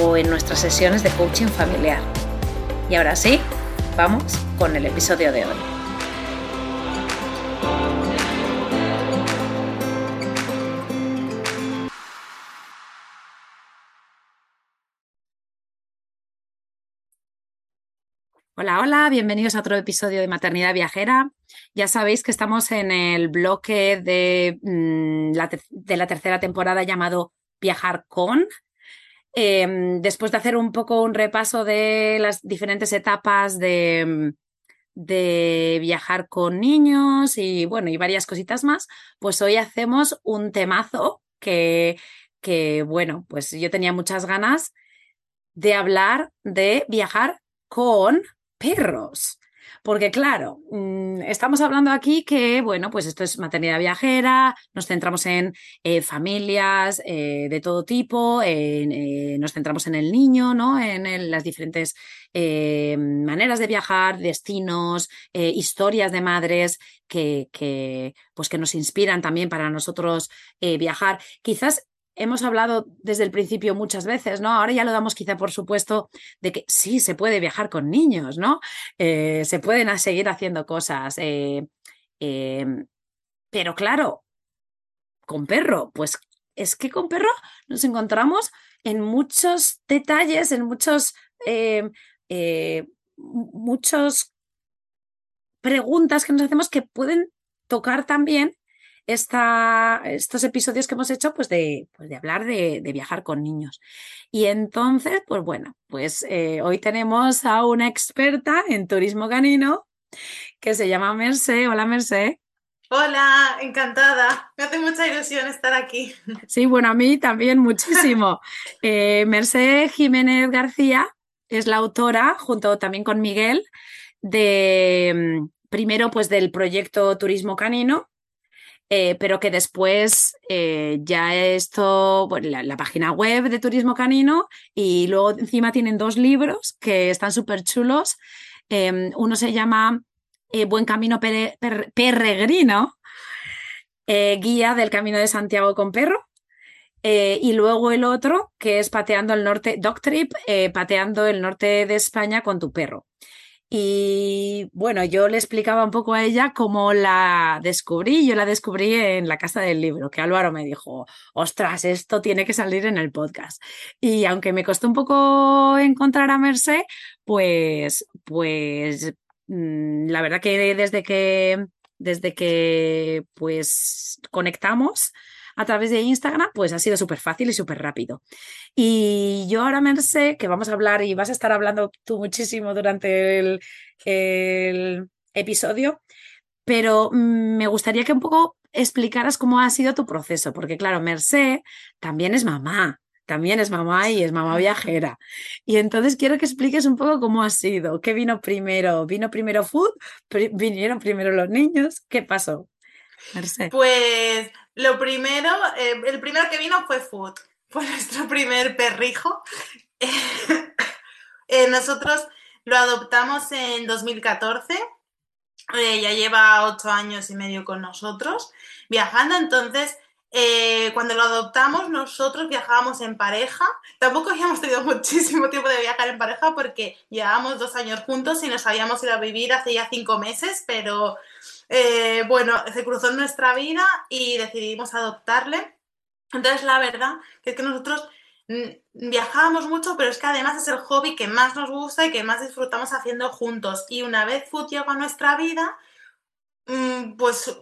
o en nuestras sesiones de coaching familiar. Y ahora sí, vamos con el episodio de hoy. Hola, hola, bienvenidos a otro episodio de Maternidad Viajera. Ya sabéis que estamos en el bloque de, mm, de la tercera temporada llamado Viajar con, Em, después de hacer un poco un repaso de las diferentes etapas de, de viajar con niños y bueno, y varias cositas más, pues hoy hacemos un temazo que, que bueno, pues yo tenía muchas ganas de hablar de viajar con perros. Porque claro, mm, estamos hablando aquí que, bueno, pues esto es maternidad viajera, nos centramos en eh, familias eh, de todo tipo, eh, nos centramos en el niño, ¿no? En, las diferentes maneras de viajar, destinos, historias de madres que, que, pues que nos inspiran también para nosotros viajar. Quizás hemos hablado desde el principio muchas veces, ¿no? Ahora ya lo damos quizá por supuesto de que sí, se puede viajar con niños, ¿no? Eh, se pueden seguir haciendo cosas. Eh, em, pero claro, con perro, pues es que con perro nos encontramos en muchos detalles, en muchos, eh, muchos preguntas que nos hacemos que pueden tocar también esta, estos episodios que hemos hecho, pues de, pues de hablar de, viajar con niños. Y entonces, pues bueno, pues eh, hoy tenemos a una experta en turismo canino que se llama Mercé. Hola, Mercé. Hola, encantada. Me hace mucha ilusión estar aquí. Sí, bueno, a mí también muchísimo. eh, Mercé Jiménez García es la autora, junto también con Miguel, de mm, primero pues del proyecto Turismo Canino, eh, pero que después eh, ya esto, la, página web de Turismo Canino y luego encima tienen dos libros que están súper chulos. Em, uno se llama eh, Buen Camino Peregrino, Guía del Camino de Santiago con Perro. y luego el otro, que es Pateando el Norte, Dog Trip, Pateando el Norte de España con tu perro. Y bueno, yo le explicaba un poco a ella cómo la descubrí. Yo la descubrí en la casa del libro, que Álvaro me dijo, ostras, esto tiene que salir en el podcast. Y aunque me costó un poco encontrar a Merced, pues, pues mm, la verdad que desde que, desde que pues conectamos, a través de Instagram, pues ha sido súper fácil y súper rápido. Y yo ahora me sé que vamos a hablar y vas a estar hablando tú muchísimo durante el, episodio, pero mm, me gustaría que un poco explicaras cómo ha sido tu proceso, porque claro, Mercé también es mamá, también es mamá y es mamá viajera. Y entonces quiero que expliques un poco cómo ha sido, qué vino primero, vino primero food, vinieron primero los niños, ¿qué pasó? Mercé. Pues lo primero, eh, el primero que vino fue Food, fue nuestro primer perrijo. Eh, nosotros lo adoptamos en 2014, eh, ya lleva ocho años y medio con nosotros viajando, entonces cuando lo adoptamos nosotros viajábamos en pareja, tampoco habíamos tenido muchísimo tiempo de viajar en pareja porque llevábamos dos años juntos y nos habíamos ido a vivir hace ya cinco meses, pero eh, bueno, se cruzó en nuestra vida y decidimos adoptarle. Entonces, la verdad que es que nosotros viajábamos mucho, pero es que además es el hobby que más nos gusta y que más disfrutamos haciendo juntos. Y una vez Food llegó a nuestra vida, mm, pues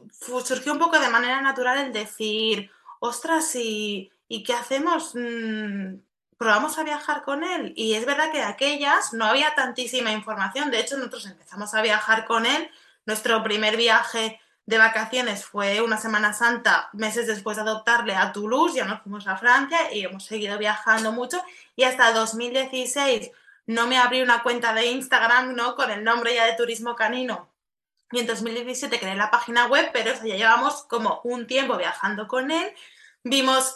surgió un poco de manera natural el decir, ostras, ¿y, ¿y qué hacemos? Mm, probamos a viajar con él. Y es verdad que de aquellas no había tantísima información. De hecho, nosotros empezamos a viajar con él. Nuestro primer viaje de vacaciones fue una Semana Santa, meses después de adoptarle a Toulouse, ya nos fuimos a Francia y hemos seguido viajando mucho. Y hasta 2016 no me abrí una cuenta de Instagram, ¿no? Con el nombre ya de Turismo Canino. Y en 2017 creé la página web, pero ya llevamos como un tiempo viajando con él. Vimos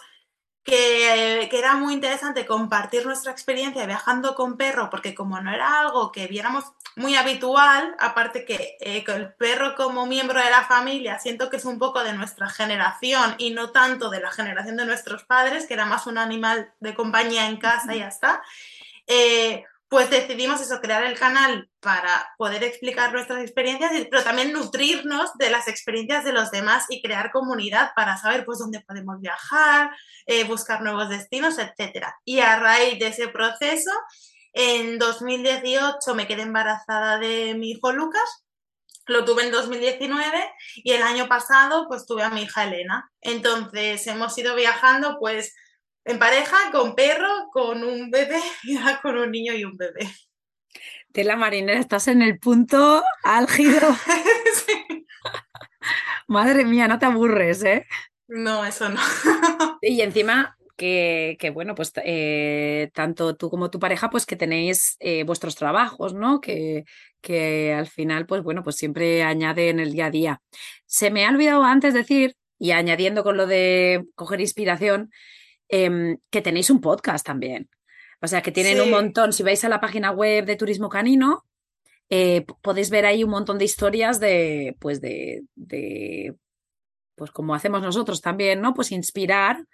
que, era muy interesante compartir nuestra experiencia viajando con perro, porque como no era algo que viéramos muy habitual, aparte que eh, el perro como miembro de la familia, siento que es un poco de nuestra generación y no tanto de la generación de nuestros padres, que era más un animal de compañía en casa y ya está. Eh, pues decidimos eso, crear el canal para poder explicar nuestras experiencias, pero también nutrirnos de las experiencias de los demás y crear comunidad para saber pues dónde podemos viajar, eh, buscar nuevos destinos, etc. Y a raíz de ese proceso, en 2018 me quedé embarazada de mi hijo Lucas, lo tuve en 2019 y el año pasado pues tuve a mi hija Elena. Entonces hemos ido viajando pues en pareja, con perro, con un bebé con un niño y un bebé. De la marinera, estás en el punto álgido. Madre mía, no te aburres, ¿eh? No, eso no. y encima que, bueno, pues eh, tanto tú como tu pareja, pues que tenéis eh, vuestros trabajos, ¿no? Que, que al final, pues bueno, pues siempre añade en el día a día. Se me ha olvidado antes decir, y añadiendo con lo de coger inspiración, Em, que tenéis un podcast también. O sea, que tienen un montón. Si vais a la página web de Turismo Canino, eh, podéis ver ahí un montón de historias de, pues de, de, pues como hacemos nosotros también, ¿no? Pues inspirar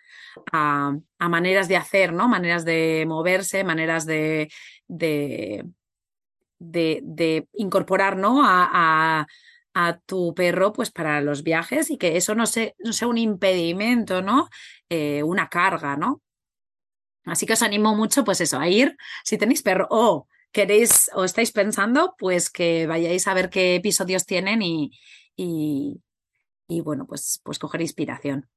a, maneras de hacer, ¿no? Maneras de moverse, maneras de, de, de, incorporar, ¿no? a, a tu perro pues para los viajes y que eso no, sea, no sea un impedimento, ¿no? Eh, una carga, ¿no? Así que os animo mucho pues eso, a ir si tenéis perro o queréis o estáis pensando pues que vayáis a ver qué episodios tienen y, y, bueno pues, pues coger inspiración.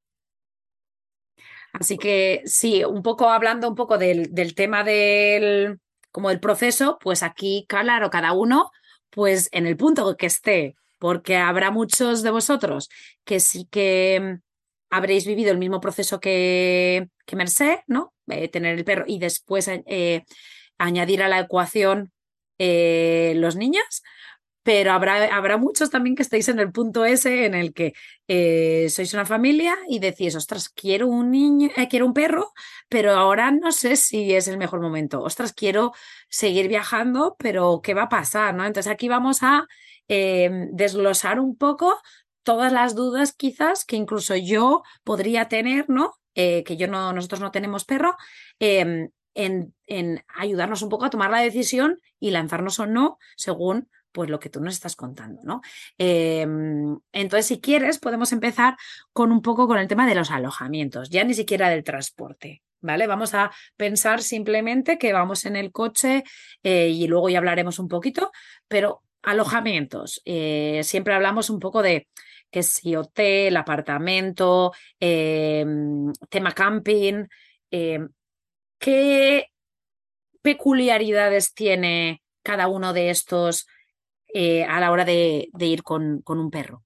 Así que sí, un poco hablando un poco del, del tema del como el proceso, pues aquí claro, cada uno pues en el punto que esté porque habrá muchos de vosotros que sí que mm, habréis vivido el mismo proceso que, que Merced, ¿no? Eh, tener el perro y después eh, añadir a la ecuación eh, los niños, pero habrá, habrá, muchos también que estéis en el punto ese en el que sois una familia y decís, ostras, quiero un niño, quiero un perro, pero ahora no sé si es el mejor momento. Ostras, quiero seguir viajando, pero ¿qué va a pasar? ¿no? Entonces aquí vamos a Em, desglosar un poco todas las dudas quizás que incluso yo podría tener, ¿no? Eh, que yo no, nosotros no tenemos perro, em, en, en, ayudarnos un poco a tomar la decisión y lanzarnos o no según pues lo que tú nos estás contando, ¿no? Em, entonces, si quieres, podemos empezar con un poco con el tema de los alojamientos, ya ni siquiera del transporte, ¿vale? Vamos a pensar simplemente que vamos en el coche eh, y luego ya hablaremos un poquito, pero alojamientos. Eh, siempre hablamos un poco de que si hotel, apartamento, em, tema camping. Em, ¿Qué peculiaridades tiene cada uno de estos eh, a la hora de, ir con, un perro?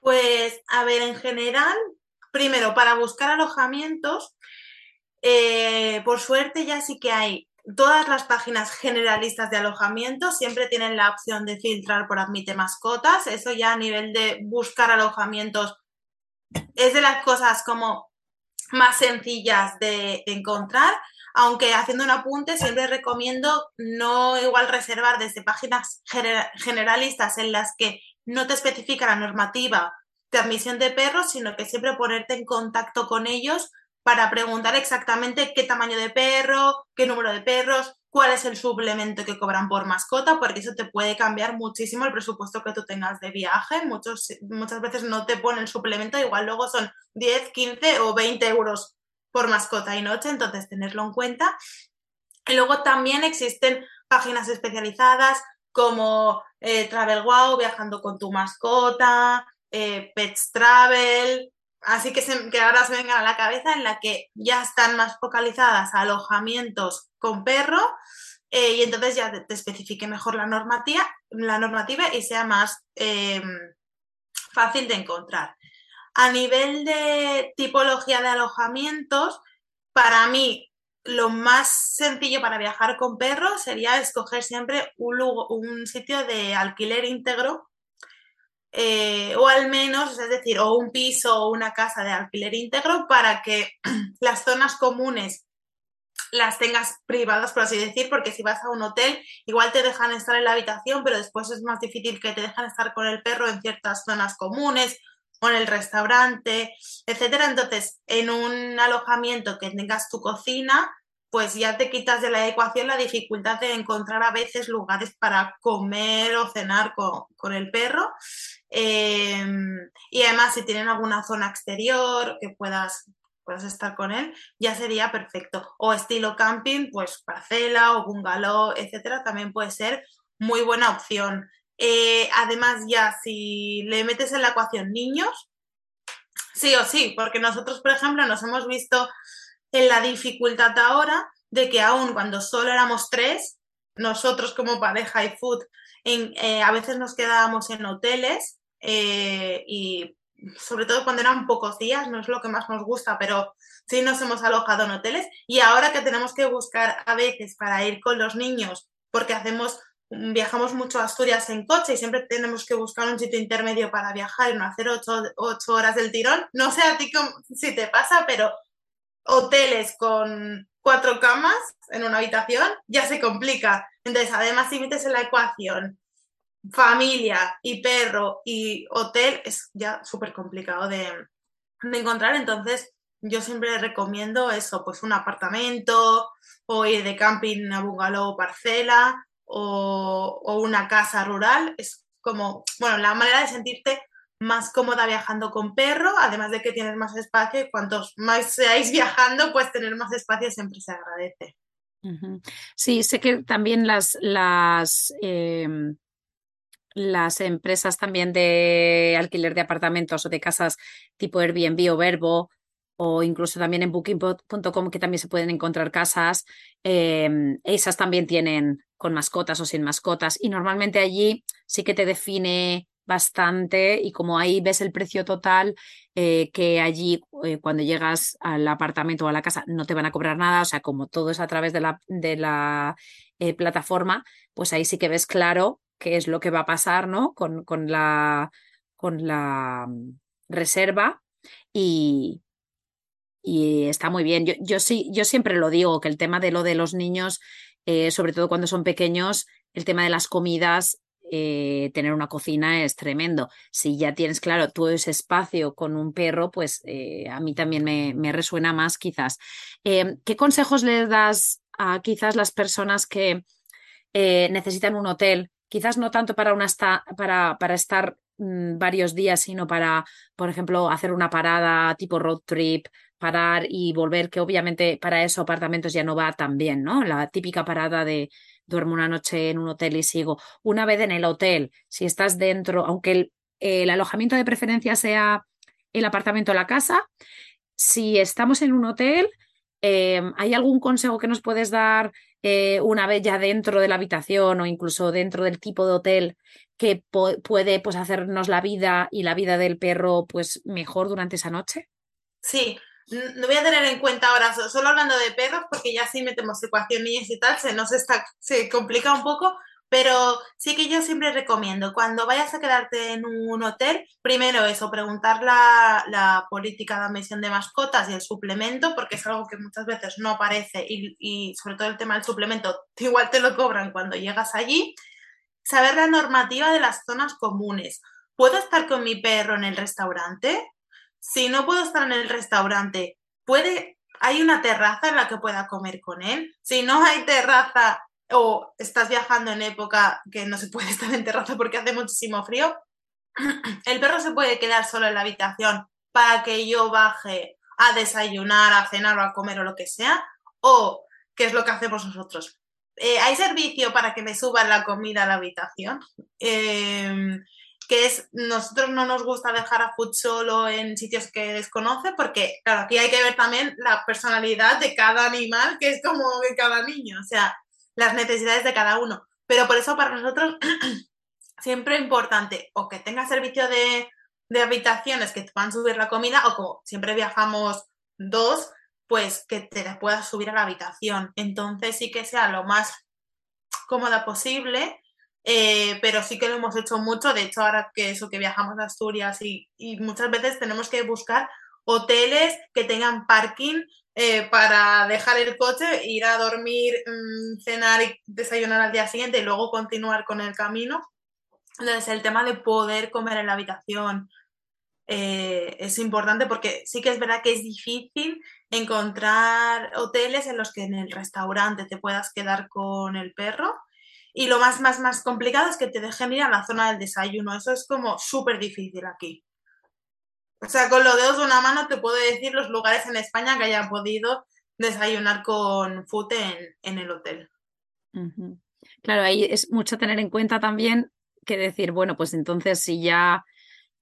Pues, a ver, en general, primero, para buscar alojamientos, eh, por suerte ya sí que hay todas las páginas generalistas de alojamiento siempre tienen la opción de filtrar por admite mascotas. Eso ya a nivel de buscar alojamientos es de las cosas como más sencillas de encontrar. Aunque haciendo un apunte, siempre recomiendo no igual reservar desde páginas generalistas en las que no te especifica la normativa de admisión de perros, sino que siempre ponerte en contacto con ellos para preguntar exactamente qué tamaño de perro, qué número de perros, cuál es el suplemento que cobran por mascota, porque eso te puede cambiar muchísimo el presupuesto que tú tengas de viaje. Muchos, muchas veces no te ponen suplemento, igual luego son 10, 15 o 20 euros por mascota y noche, entonces tenerlo en cuenta. Y luego también existen páginas especializadas como eh, Travel Wow, viajando con tu mascota, eh, Pets Travel, así que, que ahora se vengan a la cabeza en la que ya están más focalizadas alojamientos con perro eh, y entonces ya te, especifique mejor la normativa, la normativa y sea más em, fácil de encontrar. A nivel de tipología de alojamientos, para mí lo más sencillo para viajar con perros sería escoger siempre un, un sitio de alquiler íntegro eh, o al menos, es decir, o un piso o una casa de alquiler íntegro para que las zonas comunes las tengas privadas, por así decir, porque si vas a un hotel, igual te dejan estar en la habitación, pero después es más difícil que te dejan estar con el perro en ciertas zonas comunes o en el restaurante, etcétera. Entonces, en un alojamiento que tengas tu cocina, pues ya te quitas de la ecuación la dificultad de encontrar a veces lugares para comer o cenar con, el perro. Em, y además, si tienen alguna zona exterior que puedas, puedas estar con él, ya sería perfecto. O estilo camping, pues parcela o bungalow, etcétera, también puede ser muy buena opción. Eh, además, ya si le metes en la ecuación niños, sí o sí, porque nosotros, por ejemplo, nos hemos visto en la dificultad ahora de que aún cuando solo éramos tres, nosotros como pareja y food, eh, a veces nos quedábamos en hoteles eh, y sobre todo cuando eran pocos días, no es lo que más nos gusta, pero sí nos hemos alojado en hoteles y ahora que tenemos que buscar a veces para ir con los niños, porque hacemos viajamos mucho a Asturias en coche y siempre tenemos que buscar un sitio intermedio para viajar y no hacer ocho, ocho horas del tirón. No sé a ti si te pasa, pero hoteles con cuatro camas en una habitación, ya se complica. Entonces, además, si metes en la ecuación familia y perro y hotel, es ya súper complicado de, encontrar. Entonces, yo siempre recomiendo eso, pues un apartamento o ir de camping a bungalow parcela o, o una casa rural. Es como, bueno, la manera de sentirte más cómoda viajando con perro, además de que tienes más espacio y cuantos más seáis viajando, pues tener más espacio siempre se agradece. Sí, sé que también las, las, em, las empresas también de alquiler de apartamentos o de casas tipo Airbnb o Verbo o incluso también en booking.com que también se pueden encontrar casas, em, esas también tienen con mascotas o sin mascotas y normalmente allí sí que te define bastante y como ahí ves el precio total, eh, que allí eh, cuando llegas al apartamento o a la casa no te van a cobrar nada, o sea, como todo es a través de la, eh, plataforma, pues ahí sí que ves claro qué es lo que va a pasar, ¿no? Con, con la, con la mm, reserva y, y está muy bien. Yo, yo, sí, yo siempre lo digo, que el tema de lo de los niños, sobre todo cuando son pequeños, el tema de las comidas eh, tener una cocina es tremendo. Si ya tienes claro todo ese espacio con un perro, pues eh, a mí también me, resuena más quizás. Eh, ¿Qué consejos le das a quizás las personas que necesitan un hotel? Quizás no tanto para, una para, para estar mm, varios días, sino para, por ejemplo, hacer una parada tipo road trip, parar y volver, que obviamente para eso apartamentos ya no va tan bien, ¿no? La típica parada de duermo una noche en un hotel y sigo. Una vez en el hotel, si estás dentro, aunque el, alojamiento de preferencia sea el apartamento o la casa, si estamos en un hotel, em, ¿hay algún consejo que nos puedes dar eh, una vez ya dentro de la habitación o incluso dentro del tipo de hotel que puede pues, hacernos la vida y la vida del perro pues, mejor durante esa noche? Sí, no voy a tener en cuenta ahora, solo hablando de perros, porque ya sí metemos ecuación niños y tal, se nos está, se complica un poco, pero sí que yo siempre recomiendo, cuando vayas a quedarte en un hotel, primero eso, preguntar la, la política de admisión de mascotas y el suplemento, porque es algo que muchas veces no aparece y, y sobre todo el tema del suplemento, igual te lo cobran cuando llegas allí. Saber la normativa de las zonas comunes. ¿Puedo estar con mi perro en el restaurante? Si no puedo estar en el restaurante, ¿puede, hay una terraza en la que pueda comer con él? Si no hay terraza o estás viajando en época que no se puede estar en terraza porque hace muchísimo frío, el perro se puede quedar solo en la habitación para que yo baje a desayunar, a cenar o a comer o lo que sea, o qué es lo que hacemos nosotros. Eh, ¿Hay servicio para que me suban la comida a la habitación? Em, que es, nosotros no nos gusta dejar a Food solo en sitios que desconoce, porque, claro, aquí hay que ver también la personalidad de cada animal, que es como de cada niño, o sea, las necesidades de cada uno. Pero por eso para nosotros siempre es importante o que tenga servicio de, de habitaciones que te puedan subir la comida, o como siempre viajamos dos, pues que te la puedas subir a la habitación. Entonces sí que sea lo más cómoda posible eh, pero sí que lo hemos hecho mucho. De hecho, ahora que eso, que viajamos a Asturias y, muchas veces tenemos que buscar hoteles que tengan parking eh, para dejar el coche, ir a dormir, mm, cenar y desayunar al día siguiente y luego continuar con el camino. Entonces, el tema de poder comer en la habitación eh, es importante porque sí que es verdad que es difícil encontrar hoteles en los que en el restaurante te puedas quedar con el perro y lo más, más, más complicado es que te dejen ir a la zona del desayuno. Eso es como súper difícil aquí. O sea, con los dedos de una mano te puedo decir los lugares en España que haya podido desayunar con fute en, el hotel. Claro, ahí es mucho tener en cuenta también que decir, bueno, pues entonces si ya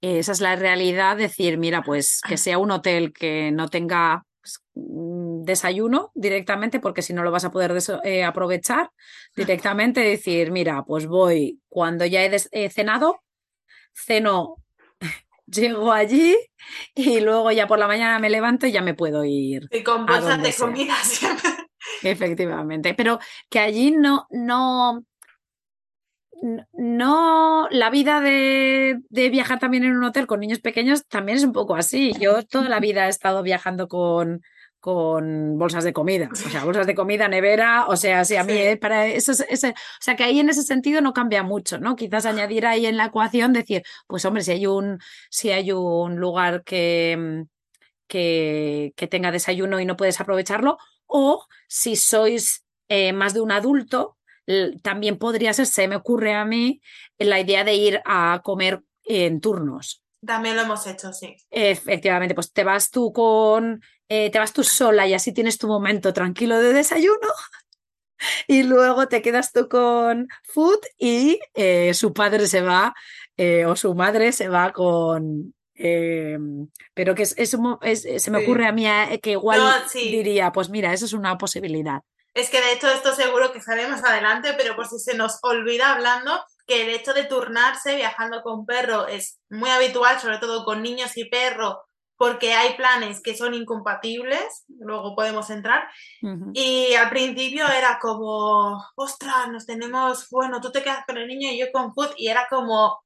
esa es la realidad, decir, mira, pues que sea un hotel que no tenga desayuno directamente, porque si no lo vas a poder eh, aprovechar directamente, decir, mira, pues voy cuando ya he, cenado, ceno, llego allí y luego ya por la mañana me levanto y ya me puedo ir. Y con bolsas de comida siempre. Efectivamente, pero que allí no, no, no, la vida de, de, viajar también en un hotel con niños pequeños también es un poco así. Yo toda la vida he estado viajando con, con bolsas de comida, o sea, bolsas de comida, nevera, o sea, sí, a mí eh, para eso, ese, o sea, que ahí en ese sentido no cambia mucho, ¿no? Quizás añadir ahí en la ecuación decir, pues hombre, si hay un, si hay un lugar que, que, que tenga desayuno y no puedes aprovecharlo, o si sois eh, más de un adulto, también podría ser, se me ocurre a mí, la idea de ir a comer en turnos. También lo hemos hecho, sí. Efectivamente, pues te vas tú con eh, te vas tú sola y así tienes tu momento tranquilo de desayuno. Y luego te quedas tú con Food y eh, su padre se va eh, o su madre se va con, pero que es, se me ocurre a mí que igual diría, pues mira, eso es una posibilidad. Es que de hecho esto seguro que sale más adelante, pero por si se nos olvida hablando, que el hecho de turnarse viajando con perro es muy habitual, sobre todo con niños y perro, porque hay planes que son incompatibles, luego podemos entrar. Y al principio era como, ostras, nos tenemos, bueno, tú te quedas con el niño y yo con food, y era como,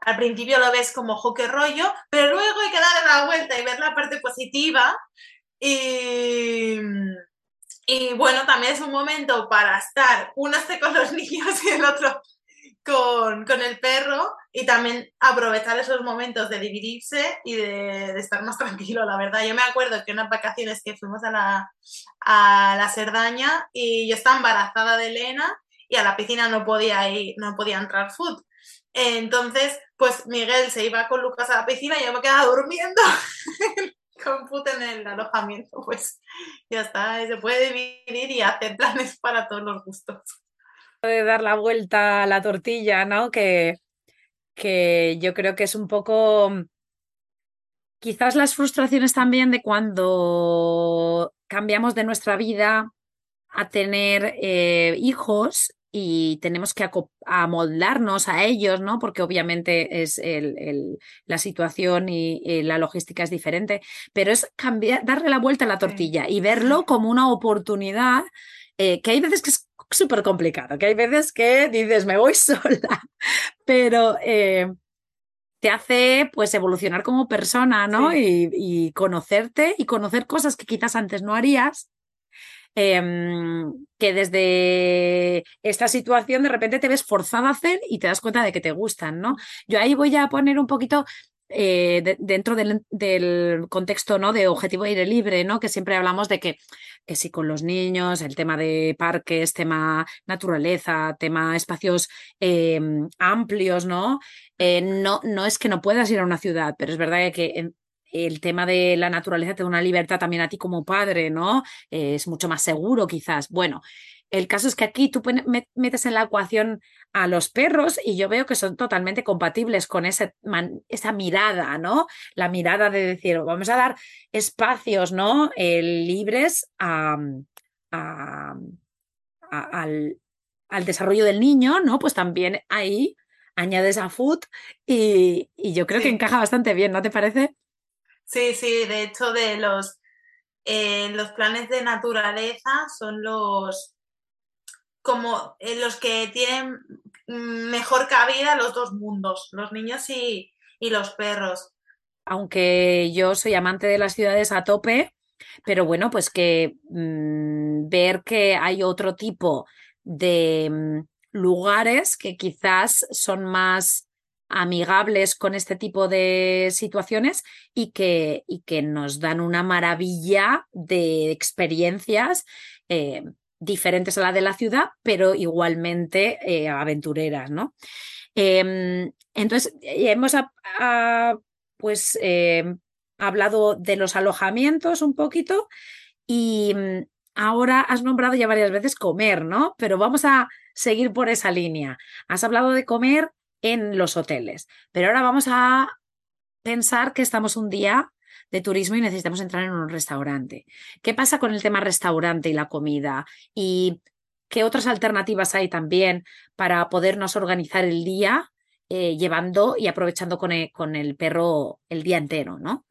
al principio lo ves como, jo, rollo, pero luego hay que darle la vuelta y ver la parte positiva. Y, y bueno, también es un momento para estar, uno esté con los niños y el otro con, con, el perro y también aprovechar esos momentos de dividirse y de, estar más tranquilo, la verdad. Yo me acuerdo que unas vacaciones que fuimos a la, a la Cerdaña y yo estaba embarazada de Elena y a la piscina no podía ir, no podía entrar food. Entonces, pues Miguel se iba con Lucas a la piscina y yo me quedaba durmiendo food en el alojamiento. Pues ya está, se puede dividir y hacer planes para todos los gustos de dar la vuelta a la tortilla, ¿no? Que, que yo creo que es un poco quizás las frustraciones también de cuando cambiamos de nuestra vida a tener eh, hijos y tenemos que amoldarnos a ellos, ¿no? Porque obviamente es el, la situación y, la logística es diferente, pero es cambiar, darle la vuelta a la tortilla y verlo como una oportunidad eh, que hay veces que es súper complicado, que hay veces que dices, me voy sola, pero eh, te hace pues evolucionar como persona, ¿no? Y, conocerte y conocer cosas que quizás antes no harías. Em, que desde esta situación de repente te ves forzada a hacer y te das cuenta de que te gustan, ¿no? Yo ahí voy a poner un poquito eh, dentro del, contexto ¿no? de objetivo aire libre, ¿no? que siempre hablamos de que, que si con los niños, el tema de parques, tema naturaleza, tema espacios em, amplios, ¿no? Eh, ¿no? no es que no puedas ir a una ciudad, pero es verdad que el tema de la naturaleza te da una libertad también a ti como padre, ¿no? es mucho más seguro quizás. Bueno, el caso es que aquí tú metes en la ecuación a los perros y yo veo que son totalmente compatibles con esa mirada, ¿no? La mirada de decir, vamos a dar espacios, ¿no? Eh, libres al, desarrollo del niño, ¿no? Pues también ahí añades a food y, yo creo que encaja bastante bien, ¿no te parece? Sí, sí, de hecho de los, eh, los planes de naturaleza son los como eh, los que tienen mejor cabida los dos mundos, los niños y, los perros. Aunque yo soy amante de las ciudades a tope, pero bueno, pues que mm, ver que hay otro tipo de mm, lugares que quizás son más amigables con este tipo de situaciones y que, y que nos dan una maravilla de experiencias eh, diferentes a la de la ciudad, pero igualmente eh, aventureras, ¿no? Em, entonces, hemos pues, em, hablado de los alojamientos un poquito y mm, ahora has nombrado ya varias veces comer, ¿no? Pero vamos a seguir por esa línea. Has hablado de comer en los hoteles, pero ahora vamos a pensar que estamos un día de turismo y necesitamos entrar en un restaurante. ¿Qué pasa con el tema restaurante y la comida? ¿Y qué otras alternativas hay también para podernos organizar el día eh, llevando y aprovechando con el, con el perro el día entero, ¿no?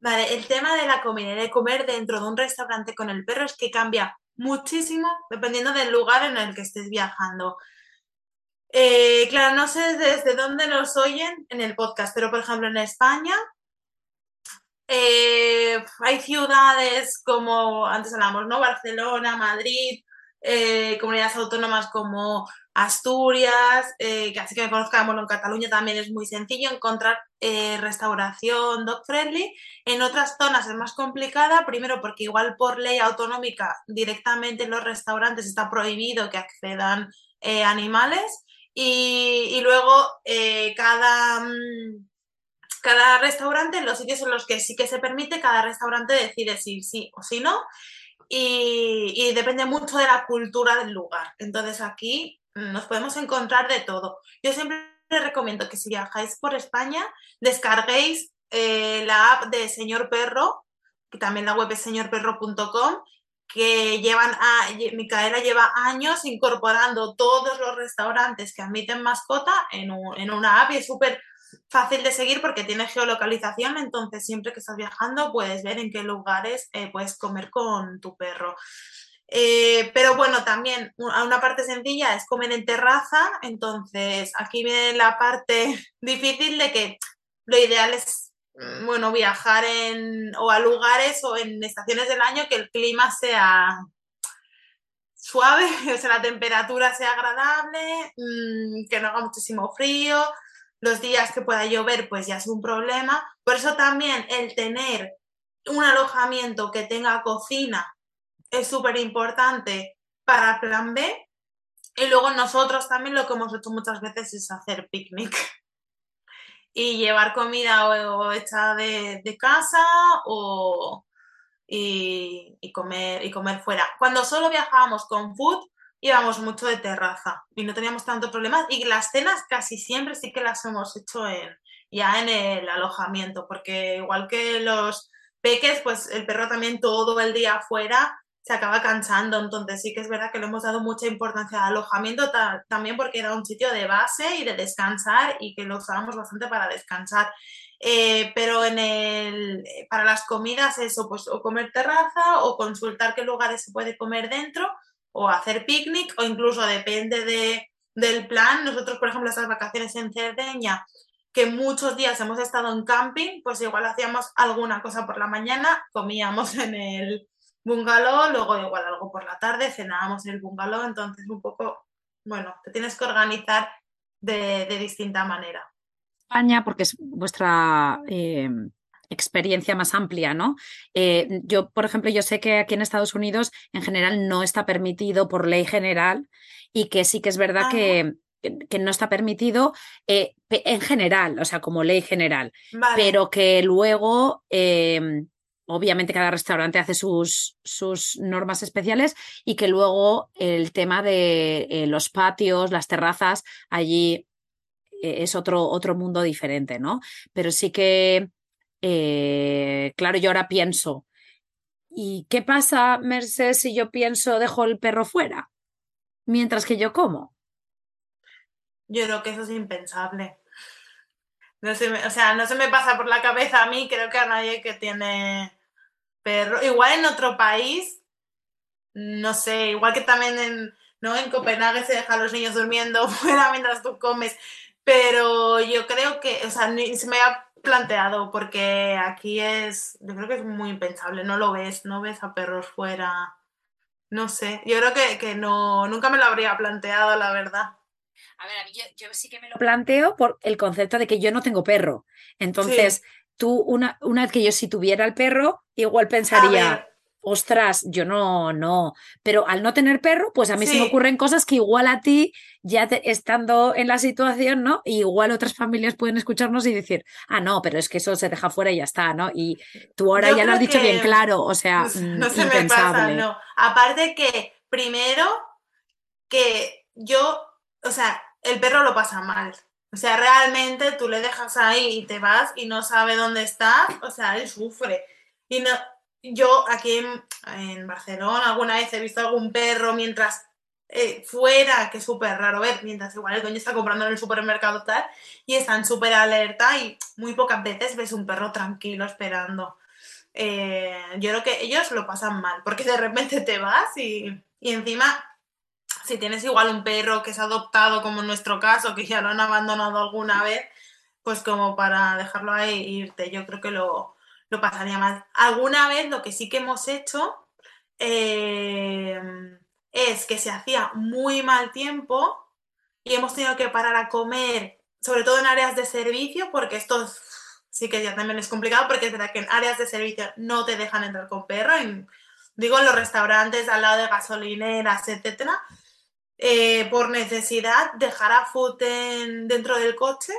Vale, el tema de la comida y de comer dentro de un restaurante con el perro es que cambia muchísimo dependiendo del lugar en el que estés viajando. Eh, claro, no sé desde dónde nos oyen en el podcast, pero por ejemplo en España eh, hay ciudades como antes hablamos, ¿no? Barcelona, Madrid, eh, comunidades autónomas como Asturias, que así que me conozcamos en Cataluña también es muy sencillo encontrar restauración dog friendly. En otras zonas es más complicada, primero porque igual por ley autonómica directamente en los restaurantes está prohibido que accedan animales y, luego cada... Mm, cada restaurante, en los sitios en los que sí que se permite, cada restaurante decide si sí o si no. Y, depende mucho de la cultura del lugar. Entonces aquí nos podemos encontrar de todo. Yo siempre recomiendo que si viajáis por España, descarguéis eh, la app de Señor Perro, que también la web es señorperro.com, que llevan a, Micaela lleva años incorporando todos los restaurantes que admiten mascota en, en una app y es súper fácil de seguir porque tiene geolocalización, entonces siempre que estás viajando puedes ver en qué lugares eh, puedes comer con tu perro. Eh, pero bueno, también una parte sencilla es comer en terraza, entonces aquí viene la parte difícil de que lo ideal es, bueno, viajar en, o a lugares o en estaciones del año que el clima sea suave, o sea, la temperatura sea agradable, mm, que no haga muchísimo frío, los días que pueda llover, pues ya es un problema. Por eso también el tener un alojamiento que tenga cocina es súper importante para plan B. Y luego nosotros también lo que hemos hecho muchas veces es hacer picnic y llevar comida o, hecha de, casa o y, comer y comer fuera. Cuando solo viajábamos con food, íbamos mucho de terraza y no teníamos tanto problemas y las cenas casi siempre sí que las hemos hecho en, ya en el alojamiento, porque igual que los peques, pues el perro también todo el día afuera se acaba cansando, entonces sí que es verdad que le hemos dado mucha importancia al alojamiento también porque era un sitio de base y de descansar y que lo usábamos bastante para descansar. Eh, pero en el, para las comidas eso, pues o comer terraza o consultar qué lugares se puede comer dentro o hacer picnic o incluso depende de, del plan. Nosotros, por ejemplo, estas vacaciones en Cerdeña, que muchos días hemos estado en camping, pues igual hacíamos alguna cosa por la mañana, comíamos en el bungalow, luego igual algo por la tarde, cenábamos en el bungalow, entonces un poco, bueno, te tienes que organizar de, distinta manera. España, porque es vuestra eh, experiencia más amplia, ¿no? Eh, yo, por ejemplo, yo sé que aquí en Estados Unidos en general no está permitido por ley general y que sí que es verdad que, que no está permitido eh, en general, o sea, como ley general, pero que luego, obviamente cada restaurante hace sus, sus, normas especiales y que luego el tema de eh, los patios, las terrazas, allí eh, es otro, otro mundo diferente, ¿no? Pero sí que, claro, yo ahora pienso, ¿y qué pasa, Mercedes, si yo pienso dejo el perro fuera? Mientras que yo como. Yo creo que eso es impensable. No se o sea, no se me pasa por la cabeza a mí, creo que a nadie que tiene perro. Igual en otro país, no sé, igual que también en, ¿no? en Copenhague se deja a los niños durmiendo fuera mientras tú comes, pero yo creo que, o sea, ni se me ha planteado porque aquí es, yo creo que es muy impensable, no lo ves, no ves a perros fuera, no sé, yo creo que, que no, nunca me lo habría planteado, la verdad. A ver, a mí yo, sí que me lo planteo por el concepto de que yo no tengo perro. Entonces, tú, una, una vez que yo si tuviera el perro, igual pensaría, ostras, yo no, no. Pero al no tener perro, pues a mí se me ocurren cosas que igual a ti, ya estando en la situación, ¿no? igual otras familias pueden escucharnos y decir, ah, no, pero es que eso se deja fuera y ya está, ¿no? Y tú ahora ya lo has dicho bien claro, o sea, no, se me pasa, no. Aparte que, primero, que yo, o sea, el perro lo pasa mal. O sea, realmente tú le dejas ahí y te vas y no sabe dónde está, o sea, él sufre. Y no, yo aquí en, Barcelona alguna vez he visto algún perro mientras eh, fuera, que es súper raro ver, mientras igual el dueño está comprando en el supermercado tal, y están súper alerta y muy pocas veces ves un perro tranquilo esperando. Eh, yo creo que ellos lo pasan mal, porque de repente te vas y, y encima si tienes igual un perro que es adoptado, como en nuestro caso, que ya lo han abandonado alguna vez, pues como para dejarlo ahí e irte, yo creo que lo, pasaría más. Alguna vez lo que sí que hemos hecho eh, es que se hacía muy mal tiempo y hemos tenido que parar a comer, sobre todo en áreas de servicio, porque esto sí que ya también es complicado, porque es verdad que en áreas de servicio no te dejan entrar con perro, digo en los restaurantes al lado de gasolineras, etcétera, eh, por necesidad dejar a Food dentro del coche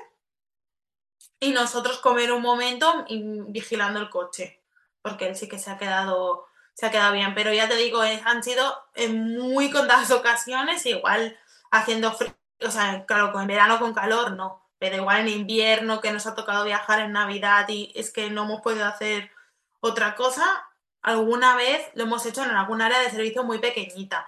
y nosotros comer un momento vigilando el coche, porque él sí que se ha quedado, se ha quedado bien. Pero ya te digo, eh, han sido en muy contadas ocasiones, igual haciendo frío, o sea, claro, en verano con calor no, pero igual en invierno que nos ha tocado viajar en Navidad y es que no hemos podido hacer otra cosa, alguna vez lo hemos hecho en algún área de servicio muy pequeñita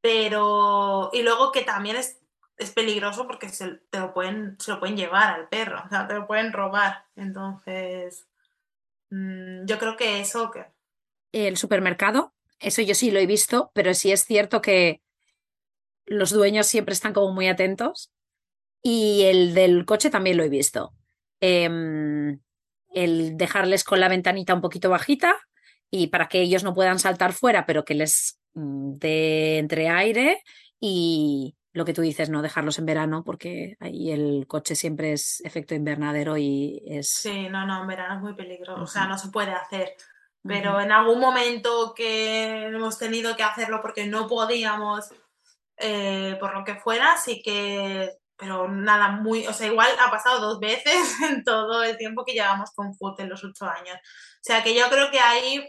pero, y luego que también es, es peligroso porque se, te lo pueden, se lo pueden llevar al perro, o sea, te lo pueden robar. Entonces, mm, yo creo que eso... Que... El supermercado, eso yo sí lo he visto, pero sí es cierto que los dueños siempre están como muy atentos. Y el del coche también lo he visto. Em, el dejarles con la ventanita un poquito bajita y para que ellos no puedan saltar fuera, pero que les de entre aire y lo que tú dices, no dejarlos en verano porque ahí el coche siempre es efecto invernadero y es... Sí, no, no, en verano es muy peligroso, o sea, no se puede hacer. Pero en algún momento que hemos tenido que hacerlo porque no podíamos, eh, por lo que fuera, sí que, pero nada, muy, o sea, igual ha pasado dos veces en todo el tiempo que llevamos con foot en los ocho años. O sea, que yo creo que ahí,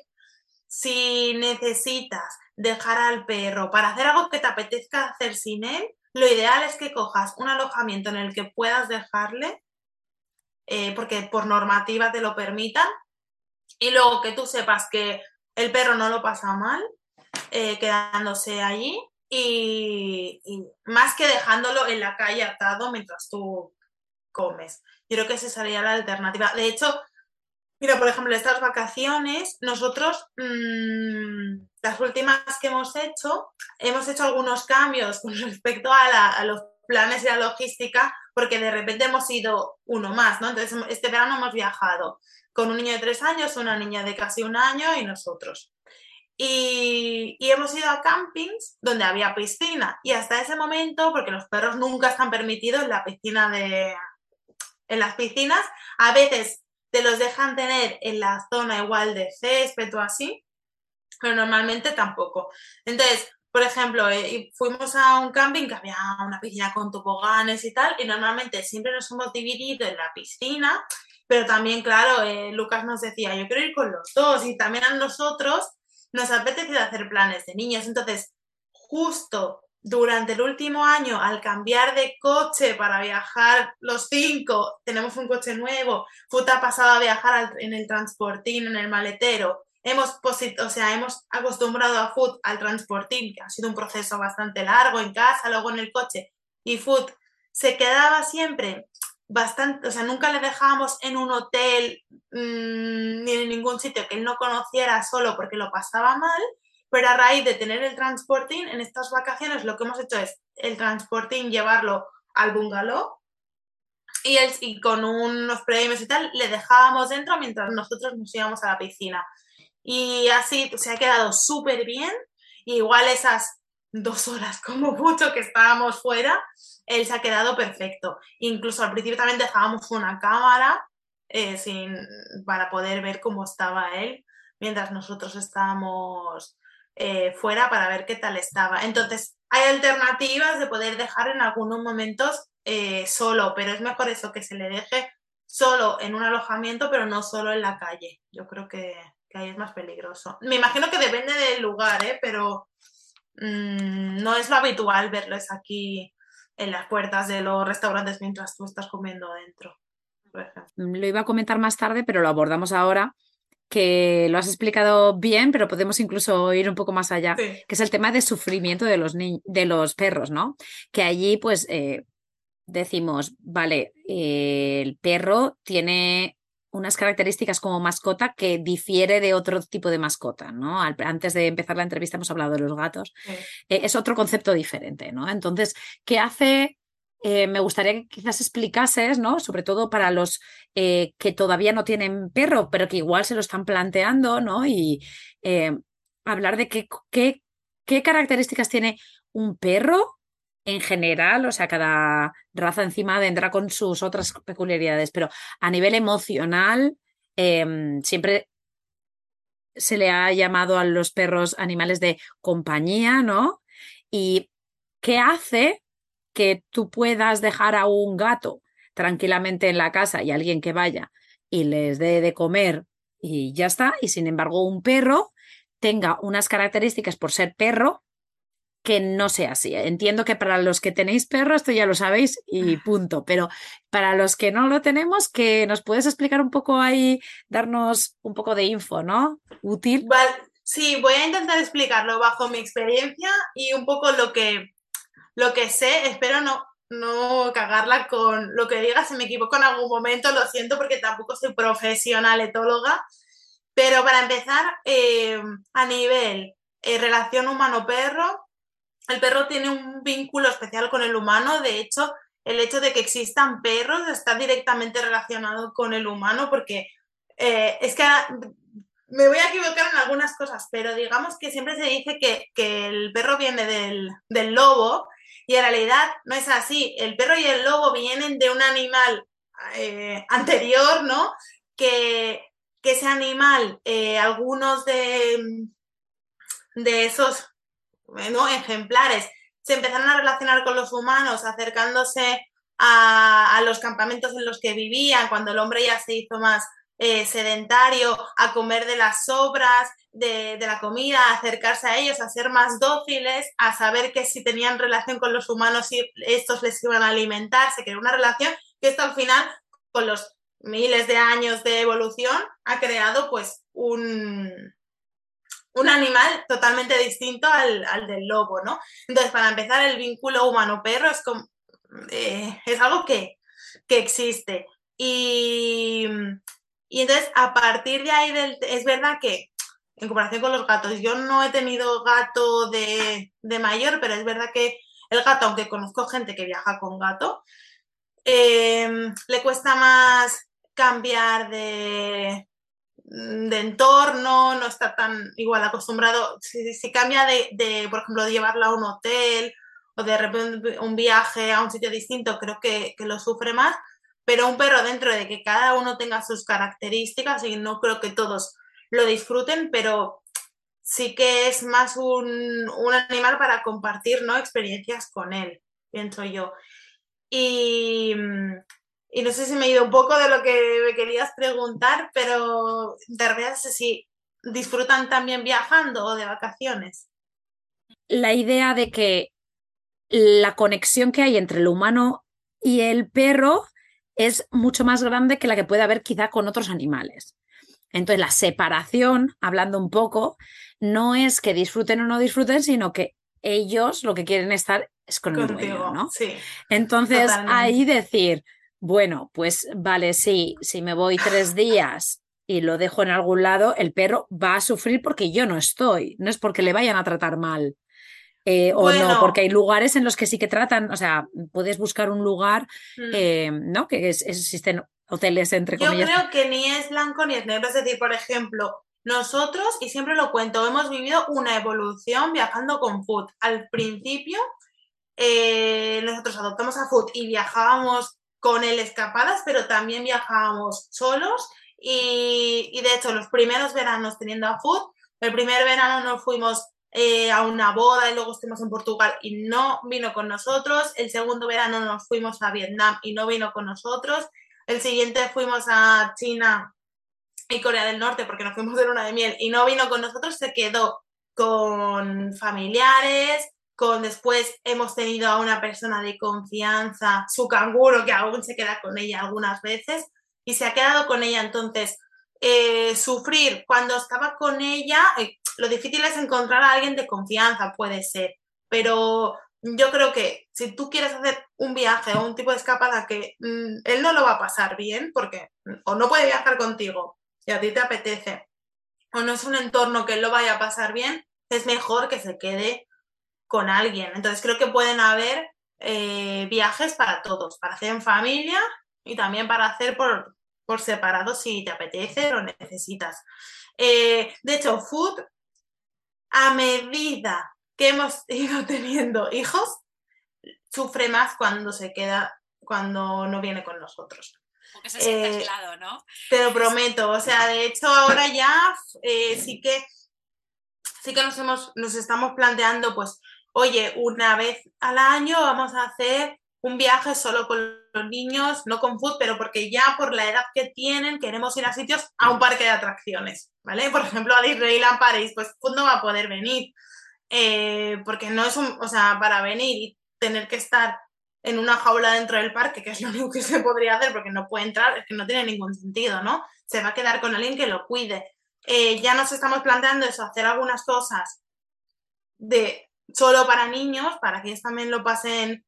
si necesitas dejar al perro para hacer algo que te apetezca hacer sin él, lo ideal es que cojas un alojamiento en el que puedas dejarle, eh, porque por normativa te lo permitan, y luego que tú sepas que el perro no lo pasa mal, eh, quedándose allí, y, más que dejándolo en la calle atado mientras tú comes. Creo que esa sería la alternativa. De hecho, Mira, por ejemplo, estas vacaciones, nosotros, mm, las últimas que hemos hecho, hemos hecho algunos cambios con respecto a, los planes y la logística, porque de repente hemos ido uno más, ¿no? Entonces, este verano hemos viajado con un niño de tres años, una niña de casi un año y nosotros. Y, y, hemos ido a campings donde había piscina. Y hasta ese momento, porque los perros nunca están permitidos en la piscina de. En las piscinas, a veces te los dejan tener en la zona igual de césped o así, pero normalmente tampoco. Entonces, por ejemplo, eh, fuimos a un camping que había una piscina con toboganes y tal, y normalmente siempre nos hemos dividido en la piscina, pero también, claro, eh, Lucas nos decía, yo quiero ir con los dos, y también a nosotros nos apetece hacer planes de niños. Entonces, justo durante el último año, al cambiar de coche para viajar los cinco, tenemos un coche nuevo, Futa ha pasado a viajar en el transportín, en el maletero, hemos, o sea, hemos acostumbrado a Food al transportín, que ha sido un proceso bastante largo en casa, luego en el coche, y Food se quedaba siempre bastante, o sea, nunca le dejábamos en un hotel mm, ni en ningún sitio que él no conociera solo porque lo pasaba mal, pero a raíz de tener el transportín, en estas vacaciones lo que hemos hecho es el transportín llevarlo al bungalow y, él, y con unos premios y tal le dejábamos dentro mientras nosotros nos íbamos a la piscina. Y así se ha quedado súper bien. igual esas dos horas como mucho que estábamos fuera, él se ha quedado perfecto. Incluso al principio también dejábamos una cámara eh, sin, para poder ver cómo estaba él mientras nosotros estábamos eh, fuera para ver qué tal estaba. Entonces, hay alternativas de poder dejar en algunos momentos eh, solo, pero es mejor eso que se le deje solo en un alojamiento, pero no solo en la calle. Yo creo que, ahí es más peligroso. Me imagino que depende del lugar, ¿eh? pero mm, no es lo habitual verles aquí en las puertas de los restaurantes mientras tú estás comiendo dentro. Lo iba a comentar más tarde, pero lo abordamos ahora, que lo has explicado bien, pero podemos incluso ir un poco más allá, que es el tema de sufrimiento de los, de los perros, ¿no? Que allí, pues, eh, decimos, vale, eh, el perro tiene unas características como mascota que difiere de otro tipo de mascota, ¿no? Antes de empezar la entrevista hemos hablado de los gatos. Eh, es otro concepto diferente, ¿no? Entonces, ¿qué hace? Eh, me gustaría que quizás explicases, ¿no? Sobre todo para los eh, que todavía no tienen perro, pero que igual se lo están planteando, ¿no? Y hablar de qué, qué, qué características tiene un perro en general, o sea, cada raza encima vendrá con sus otras peculiaridades, pero a nivel emocional, em, siempre se le ha llamado a los perros animales de compañía, ¿no? ¿Y qué hace que tú puedas dejar a un gato tranquilamente en la casa y alguien que vaya y les dé de comer y ya está? Y sin embargo, un perro tenga unas características por ser perro que no sea así. Entiendo que para los que tenéis perro, esto ya lo sabéis y punto, pero para los que no lo tenemos, que nos puedes explicar un poco ahí, darnos un poco de info, ¿no? Útil. Sí, voy a intentar explicarlo bajo mi experiencia y un poco lo que, lo que sé. Espero no, no cagarla con lo que diga. Si me equivoco en algún momento, lo siento porque tampoco soy profesional etóloga. Pero para empezar, eh, a nivel eh, relación humano-perro, el perro tiene un vínculo especial con el humano, de hecho, el hecho de que existan perros está directamente relacionado con el humano porque eh, es que me voy a equivocar en algunas cosas, pero digamos que siempre se dice que, el perro viene del, lobo y en realidad no es así. El perro y el lobo vienen de un animal eh, anterior, ¿no? Que, ese animal, eh, algunos de, de esos ejemplares, se empezaron a relacionar con los humanos acercándose a, los campamentos en los que vivían, cuando el hombre ya se hizo más eh, sedentario, a comer de las sobras, de, la comida, a acercarse a ellos, a ser más dóciles, a saber que si tenían relación con los humanos y estos les iban a alimentar, se creó una relación que esto al final, con los miles de años de evolución, ha creado pues un, un animal totalmente distinto al, del lobo, ¿no? Entonces, para empezar, el vínculo humano-perro es, eh, es algo que, existe. Y, entonces, a partir de ahí, es verdad que en comparación con los gatos, yo no he tenido gato de, mayor, pero es verdad que el gato, aunque conozco gente que viaja con gato, eh, le cuesta más cambiar de, de entorno, no está tan igual acostumbrado, si, cambia de, por ejemplo, de llevarla a un hotel o de repente un viaje a un sitio distinto, creo que, lo sufre más, pero un perro dentro de que cada uno tenga sus características y no creo que todos lo disfruten, pero sí que es más un, animal para compartir ¿no? experiencias con él, pienso yo. Y, no sé si me he ido un poco de lo que me querías preguntar, pero de verdad sé si disfrutan también viajando o de vacaciones. La idea de que la conexión que hay entre el humano y el perro es mucho más grande que la que puede haber quizá con otros animales. Entonces, la separación, hablando un poco, no es que disfruten o no disfruten, sino que ellos lo que quieren estar es con el dueño, ¿no? Sí, Entonces, ahí decir, bueno, pues vale, sí, si me voy tres días y lo dejo en algún lado, el perro va a sufrir porque yo no estoy, no es porque le vayan a tratar mal. Eh, o no, porque hay lugares en los que sí que tratan, o sea, puedes buscar un lugar, mm. eh, ¿no? Que existen hoteles entre comillas. Yo creo que ni es blanco ni es negro, es decir, por ejemplo, nosotros, y siempre lo cuento, hemos vivido una evolución viajando con Food. Al principio, eh, nosotros adoptamos a Food y viajábamos con él escapadas, pero también viajábamos solos. Y, y de hecho, los primeros veranos teniendo a Food, el primer verano nos fuimos eh, a una boda y luego estuvimos en Portugal y no vino con nosotros. El segundo verano nos fuimos a Vietnam y no vino con nosotros. El siguiente fuimos a China y Corea del Norte porque nos fuimos de luna de miel y no vino con nosotros, se quedó con familiares, con después hemos tenido a una persona de confianza, su canguro, que aún se queda con ella algunas veces y se ha quedado con ella. Entonces, eh, sufrir cuando estaba con ella, eh, lo difícil es encontrar a alguien de confianza, puede ser, pero yo creo que si tú quieres hacer un viaje o un tipo de escapada que mm, él no lo va a pasar bien, porque o no puede viajar contigo si a ti te apetece, o no es un entorno que él lo vaya a pasar bien, es mejor que se quede con alguien. Entonces creo que pueden haber eh, viajes para todos, para hacer en familia y también para hacer por, por separado si te apetece o necesitas. Eh, de hecho, Food, a medida que hemos ido teniendo hijos, sufre más cuando se queda, cuando no viene con nosotros. Porque se siente eh, aislado, ¿no? Te lo prometo. O sea, de hecho, ahora ya eh, sí que sí que nos hemos, nos estamos planteando, pues, oye, una vez al año vamos a hacer un viaje solo con los niños, no con food, pero porque ya por la edad que tienen queremos ir a sitios a un parque de atracciones, ¿vale? Por ejemplo, a Disneyland París, pues food no va a poder venir, eh, porque no es un, o sea, para venir y tener que estar en una jaula dentro del parque, que es lo único que se podría hacer porque no puede entrar, es que no tiene ningún sentido, ¿no? Se va a quedar con alguien que lo cuide. Eh, ya nos estamos planteando eso, hacer algunas cosas de solo para niños, para que ellos también lo pasen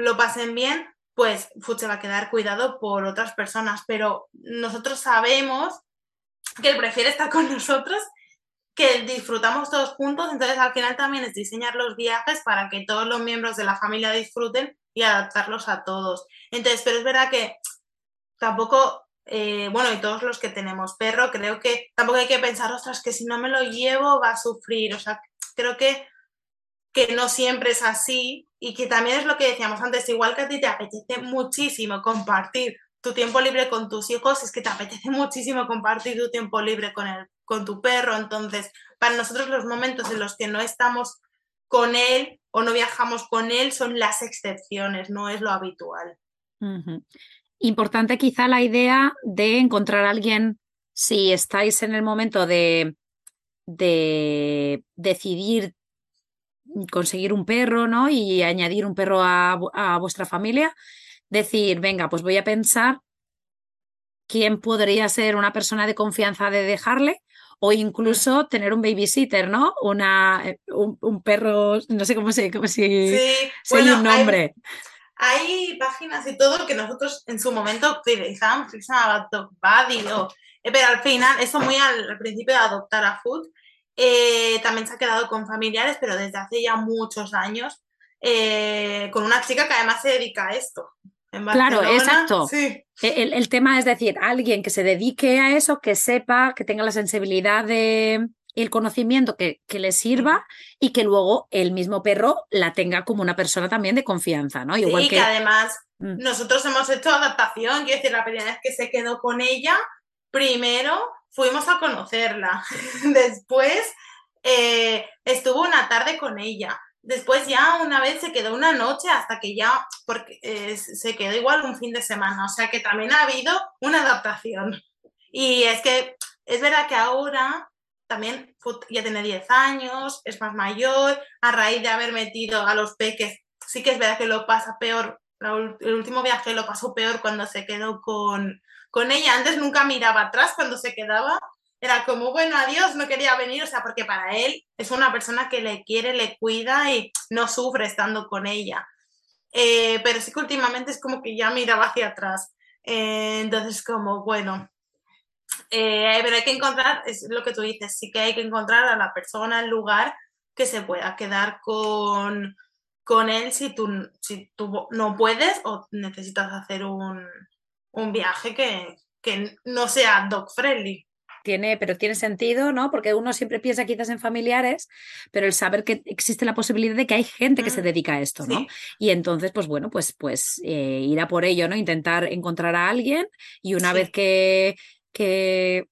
lo pasen bien, pues se va a quedar cuidado por otras personas, pero nosotros sabemos que él prefiere estar con nosotros, que disfrutamos todos juntos, entonces al final también es diseñar los viajes para que todos los miembros de la familia disfruten y adaptarlos a todos. Entonces, pero es verdad que tampoco, eh, bueno, y todos los que tenemos perro, creo que tampoco hay que pensar, ostras, que si no me lo llevo va a sufrir, o sea, creo que que no siempre es así y que también es lo que decíamos antes, igual que a ti te apetece muchísimo compartir tu tiempo libre con tus hijos, es que te apetece muchísimo compartir tu tiempo libre con, el, con tu perro. Entonces, para nosotros los momentos en los que no estamos con él o no viajamos con él son las excepciones, no es lo habitual. Importante quizá la idea de encontrar a alguien, si estáis en el momento de, de decidir conseguir un perro, ¿no? Y añadir un perro a, vuestra familia, decir, venga, pues voy a pensar quién podría ser una persona de confianza de dejarle o incluso tener un babysitter, ¿no? Una, eh, un, perro, no sé cómo se, como si, sí. un nombre. Hay, páginas y todo que nosotros en su momento utilizamos, utilizamos eh, pero al final, eso muy al, al principio de adoptar a Food, eh, también se ha quedado con familiares, pero desde hace ya muchos años, eh, con una chica que además se dedica a esto. Claro, exacto. E, el, tema es decir, alguien que se dedique a eso, que sepa, que tenga la sensibilidad de, el conocimiento que, que, le sirva y que luego el mismo perro la tenga como una persona también de confianza, ¿no? Igual que... además mm. nosotros hemos hecho adaptación, quiero decir, la primera vez que se quedó con ella, primero fuimos a conocerla. Después eh, estuvo una tarde con ella. Después ya una vez se quedó una noche hasta que ya, porque eh, se quedó igual un fin de semana. O sea que también ha habido una adaptación. Y es que es verdad que ahora también ya tiene 10 años, es más mayor, a raíz de haber metido a los peques, sí que es verdad que lo pasa peor, el último viaje lo pasó peor cuando se quedó con, con ella. Antes nunca miraba atrás cuando se quedaba era como, bueno, adiós, no quería venir, o sea, porque para él es una persona que le quiere, le cuida y no sufre estando con ella. Eh, pero sí que últimamente es como que ya miraba hacia atrás. Eh, entonces, como, bueno, eh, pero hay que encontrar, es lo que tú dices, sí que hay que encontrar a la persona, el lugar que se pueda quedar con, con él si tú, si tú no puedes o necesitas hacer un, un viaje que, que no sea dog friendly tiene, pero tiene sentido, ¿no? Porque uno siempre piensa quizás en familiares, pero el saber que existe la posibilidad de que hay gente que se mm, dedica a esto, ¿no? Y entonces, pues bueno, pues, pues eh, ir a por ello, ¿no? Intentar encontrar a alguien y una vez que, que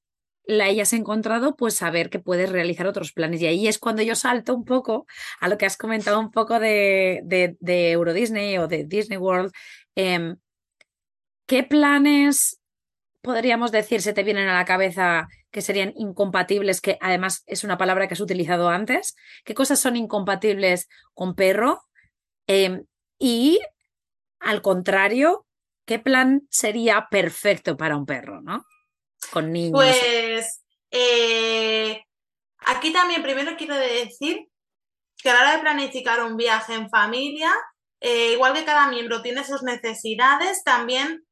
la hayas encontrado, pues saber que puedes realizar otros planes. Y ahí es cuando yo salto un poco a lo que has comentado un poco de, de, Euro Disney o de Disney World. Em, ¿Qué planes podríamos decir se te vienen a la cabeza que serían incompatibles, que además es una palabra que has utilizado antes? ¿Qué cosas son incompatibles con perro? Em, y al contrario, ¿qué plan sería perfecto para un perro, no? Con niños. Pues eh, aquí también primero quiero decir que a la hora de planificar un viaje en familia, eh, igual que cada miembro tiene sus necesidades, también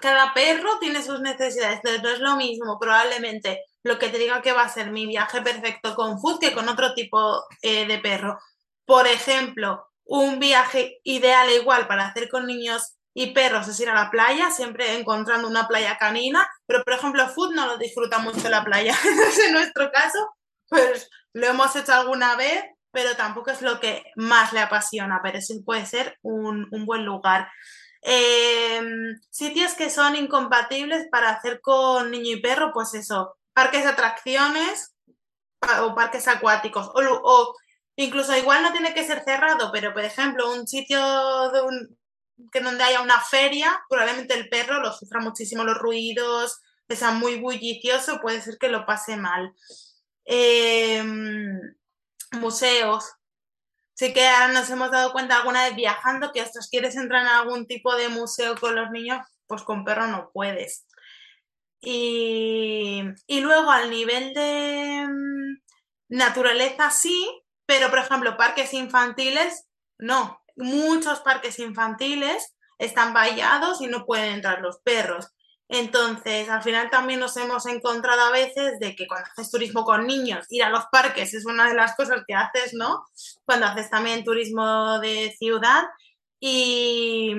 cada perro tiene sus necesidades, entonces no es lo mismo probablemente lo que te diga que va a ser mi viaje perfecto con Food que con otro tipo eh, de perro. Por ejemplo, un viaje ideal igual para hacer con niños y perros es ir a la playa, siempre encontrando una playa canina, pero por ejemplo Food no lo disfruta mucho la playa. en nuestro caso, pues lo hemos hecho alguna vez, pero tampoco es lo que más le apasiona, pero sí puede ser un, un buen lugar. Em, sitios que son incompatibles para hacer con niño y perro, pues eso, parques de atracciones o parques acuáticos. O, incluso igual no tiene que ser cerrado, pero por ejemplo, un sitio que donde haya una feria, probablemente el perro lo sufra muchísimo los ruidos, sea muy bullicioso, puede ser que lo pase mal. Em, museos, Sí que ahora nos hemos dado cuenta alguna vez viajando que hasta quieres entrar en algún tipo de museo con los niños, pues con perro no puedes. Y, luego al nivel de mm, naturaleza sí, pero por ejemplo parques infantiles no. Muchos parques infantiles están vallados y no pueden entrar los perros. Entonces, al final también nos hemos encontrado a veces de que cuando haces turismo con niños, ir a los parques es una de las cosas que haces, ¿no? Cuando haces también turismo de ciudad. Y,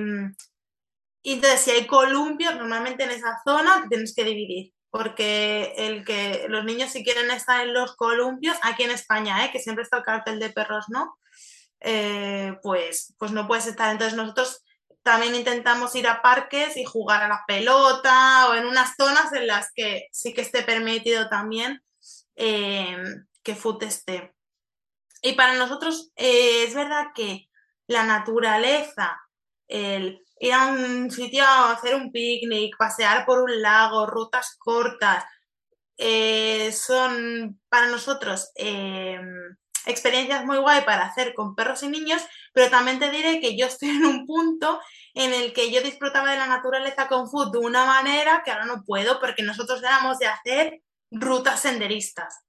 entonces, si hay columpios, normalmente en esa zona tienes que dividir, porque el que los niños si quieren estar en los columpios, aquí en España, ¿eh? que siempre está el cartel de perros, ¿no? Eh, pues, pues no puedes estar. Entonces nosotros también intentamos ir a parques y jugar a la pelota o en unas zonas en las que sí que esté permitido también eh, que foot esté. Y para nosotros eh, es verdad que la naturaleza, el ir a un sitio a hacer un picnic, pasear por un lago, rutas cortas, eh, son para nosotros experiencias muy guay para hacer con perros y niños, pero también te diré que yo estoy en un punto en el que yo disfrutaba de la naturaleza con food de una manera que ahora no puedo porque nosotros éramos de hacer rutas senderistas.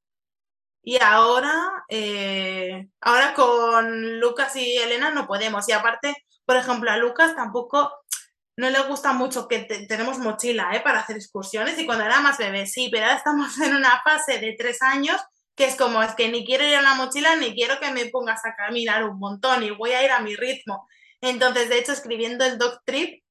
Y ahora, eh, ahora con Lucas y Elena no podemos. Y aparte, por ejemplo, a Lucas tampoco no le gusta mucho que tenemos mochila ¿eh? para hacer excursiones y cuando era más bebé sí, pero ahora estamos en una fase de tres años que es como, es que ni quiero ir a la mochila ni quiero que me pongas a caminar un montón y voy a ir a mi ritmo. Entonces, de hecho, escribiendo el Dog Trip,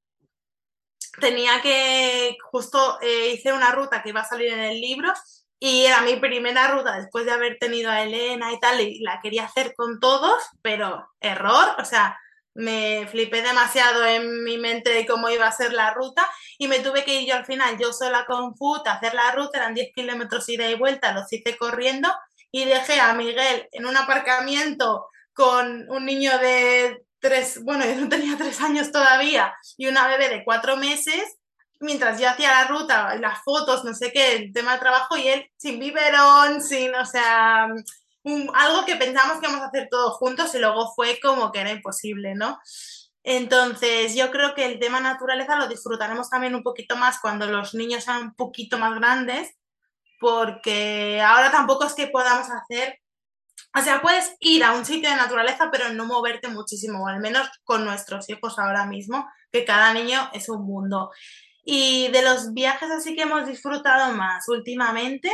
tenía que, justo eh, hice una ruta que iba a salir en el libro y era mi primera ruta después de haber tenido a Elena y tal, y la quería hacer con todos, pero error, o sea, me flipé demasiado en mi mente de cómo iba a ser la ruta y me tuve que ir yo al final, yo sola con Foot, a hacer la ruta, eran 10 kilómetros ida y vuelta, los hice corriendo y dejé a Miguel en un aparcamiento con un niño de tres, bueno, yo no tenía tres años todavía, y una bebé de cuatro meses, mientras yo hacía la ruta, las fotos, no sé qué, el tema de trabajo, y él sin biberón, sin, o sea, algo que pensamos que íbamos a hacer todos juntos y luego fue como que era imposible, ¿no? Entonces, yo creo que el tema naturaleza lo disfrutaremos también un poquito más cuando los niños sean un poquito más grandes, porque ahora tampoco es que podamos hacer, o sea, puedes ir a un sitio de naturaleza, pero no moverte muchísimo, o al menos con nuestros hijos ahora mismo, que cada niño es un mundo. Y de los viajes así que hemos disfrutado más últimamente,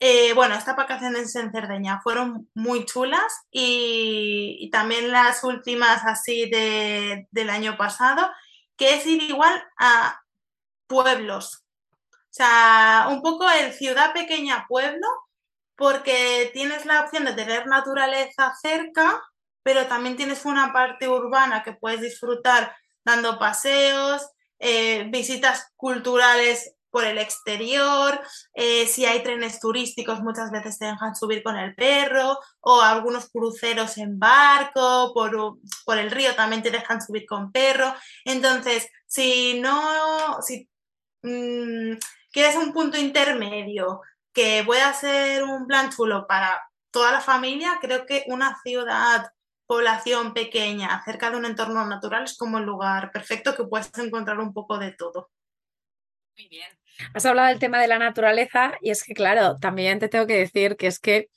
eh, bueno, estas vacaciones en Cerdeña fueron muy chulas y, también las últimas así de, del año pasado, que es ir igual a pueblos. O sea, un poco el ciudad pequeña pueblo, porque tienes la opción de tener naturaleza cerca, pero también tienes una parte urbana que puedes disfrutar dando paseos, eh, visitas culturales por el exterior, eh, si hay trenes turísticos muchas veces te dejan subir con el perro o algunos cruceros en barco, por, por el río también te dejan subir con perro. Entonces, si no, si mm, quieres un punto intermedio que pueda ser un plan chulo para toda la familia, creo que una ciudad población pequeña, cerca de un entorno natural, es como el lugar perfecto que puedes encontrar un poco de todo. Muy bien. Has hablado del tema de la naturaleza y es que, claro, también te tengo que decir que es que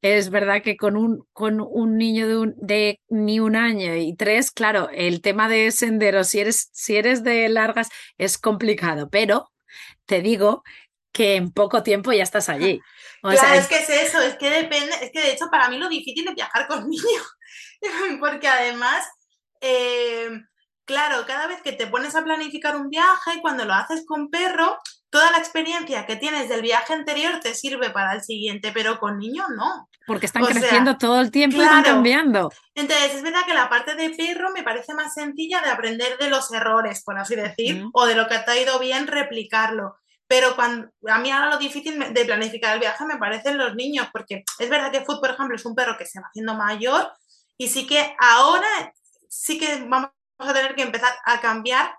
es verdad que con un, con un niño de, de, ni un año y tres, claro, el tema de senderos, si eres, si eres de largas, es complicado, pero te digo que en poco tiempo ya estás allí. claro, es que es eso, es que depende, es que de hecho para mí lo difícil es viajar con niños, porque además... Eh, Claro, cada vez que te pones a planificar un viaje, cuando lo haces con perro, toda la experiencia que tienes del viaje anterior te sirve para el siguiente, pero con niños no. Porque están creciendo todo el tiempo y van cambiando. Entonces, es verdad que la parte de perro me parece más sencilla de aprender de los errores, por así decir, o de lo que te ha ido bien, replicarlo. Pero cuando, a mí ahora lo difícil de planificar el viaje me parecen los niños, porque es verdad que Food, por ejemplo, es un perro que se va haciendo mayor y sí que ahora sí que vamos a tener que empezar a cambiar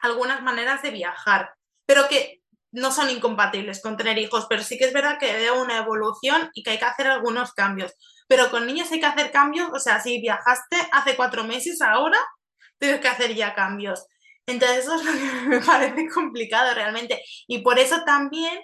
algunas maneras de viajar, pero que no son incompatibles con tener hijos, pero sí que es verdad que veo una evolución y que hay que hacer algunos cambios. Pero con niños hay que hacer cambios, o sea, si viajaste hace cuatro meses, ahora tienes que hacer ya cambios. Entonces eso es lo que me parece complicado realmente. Y por eso también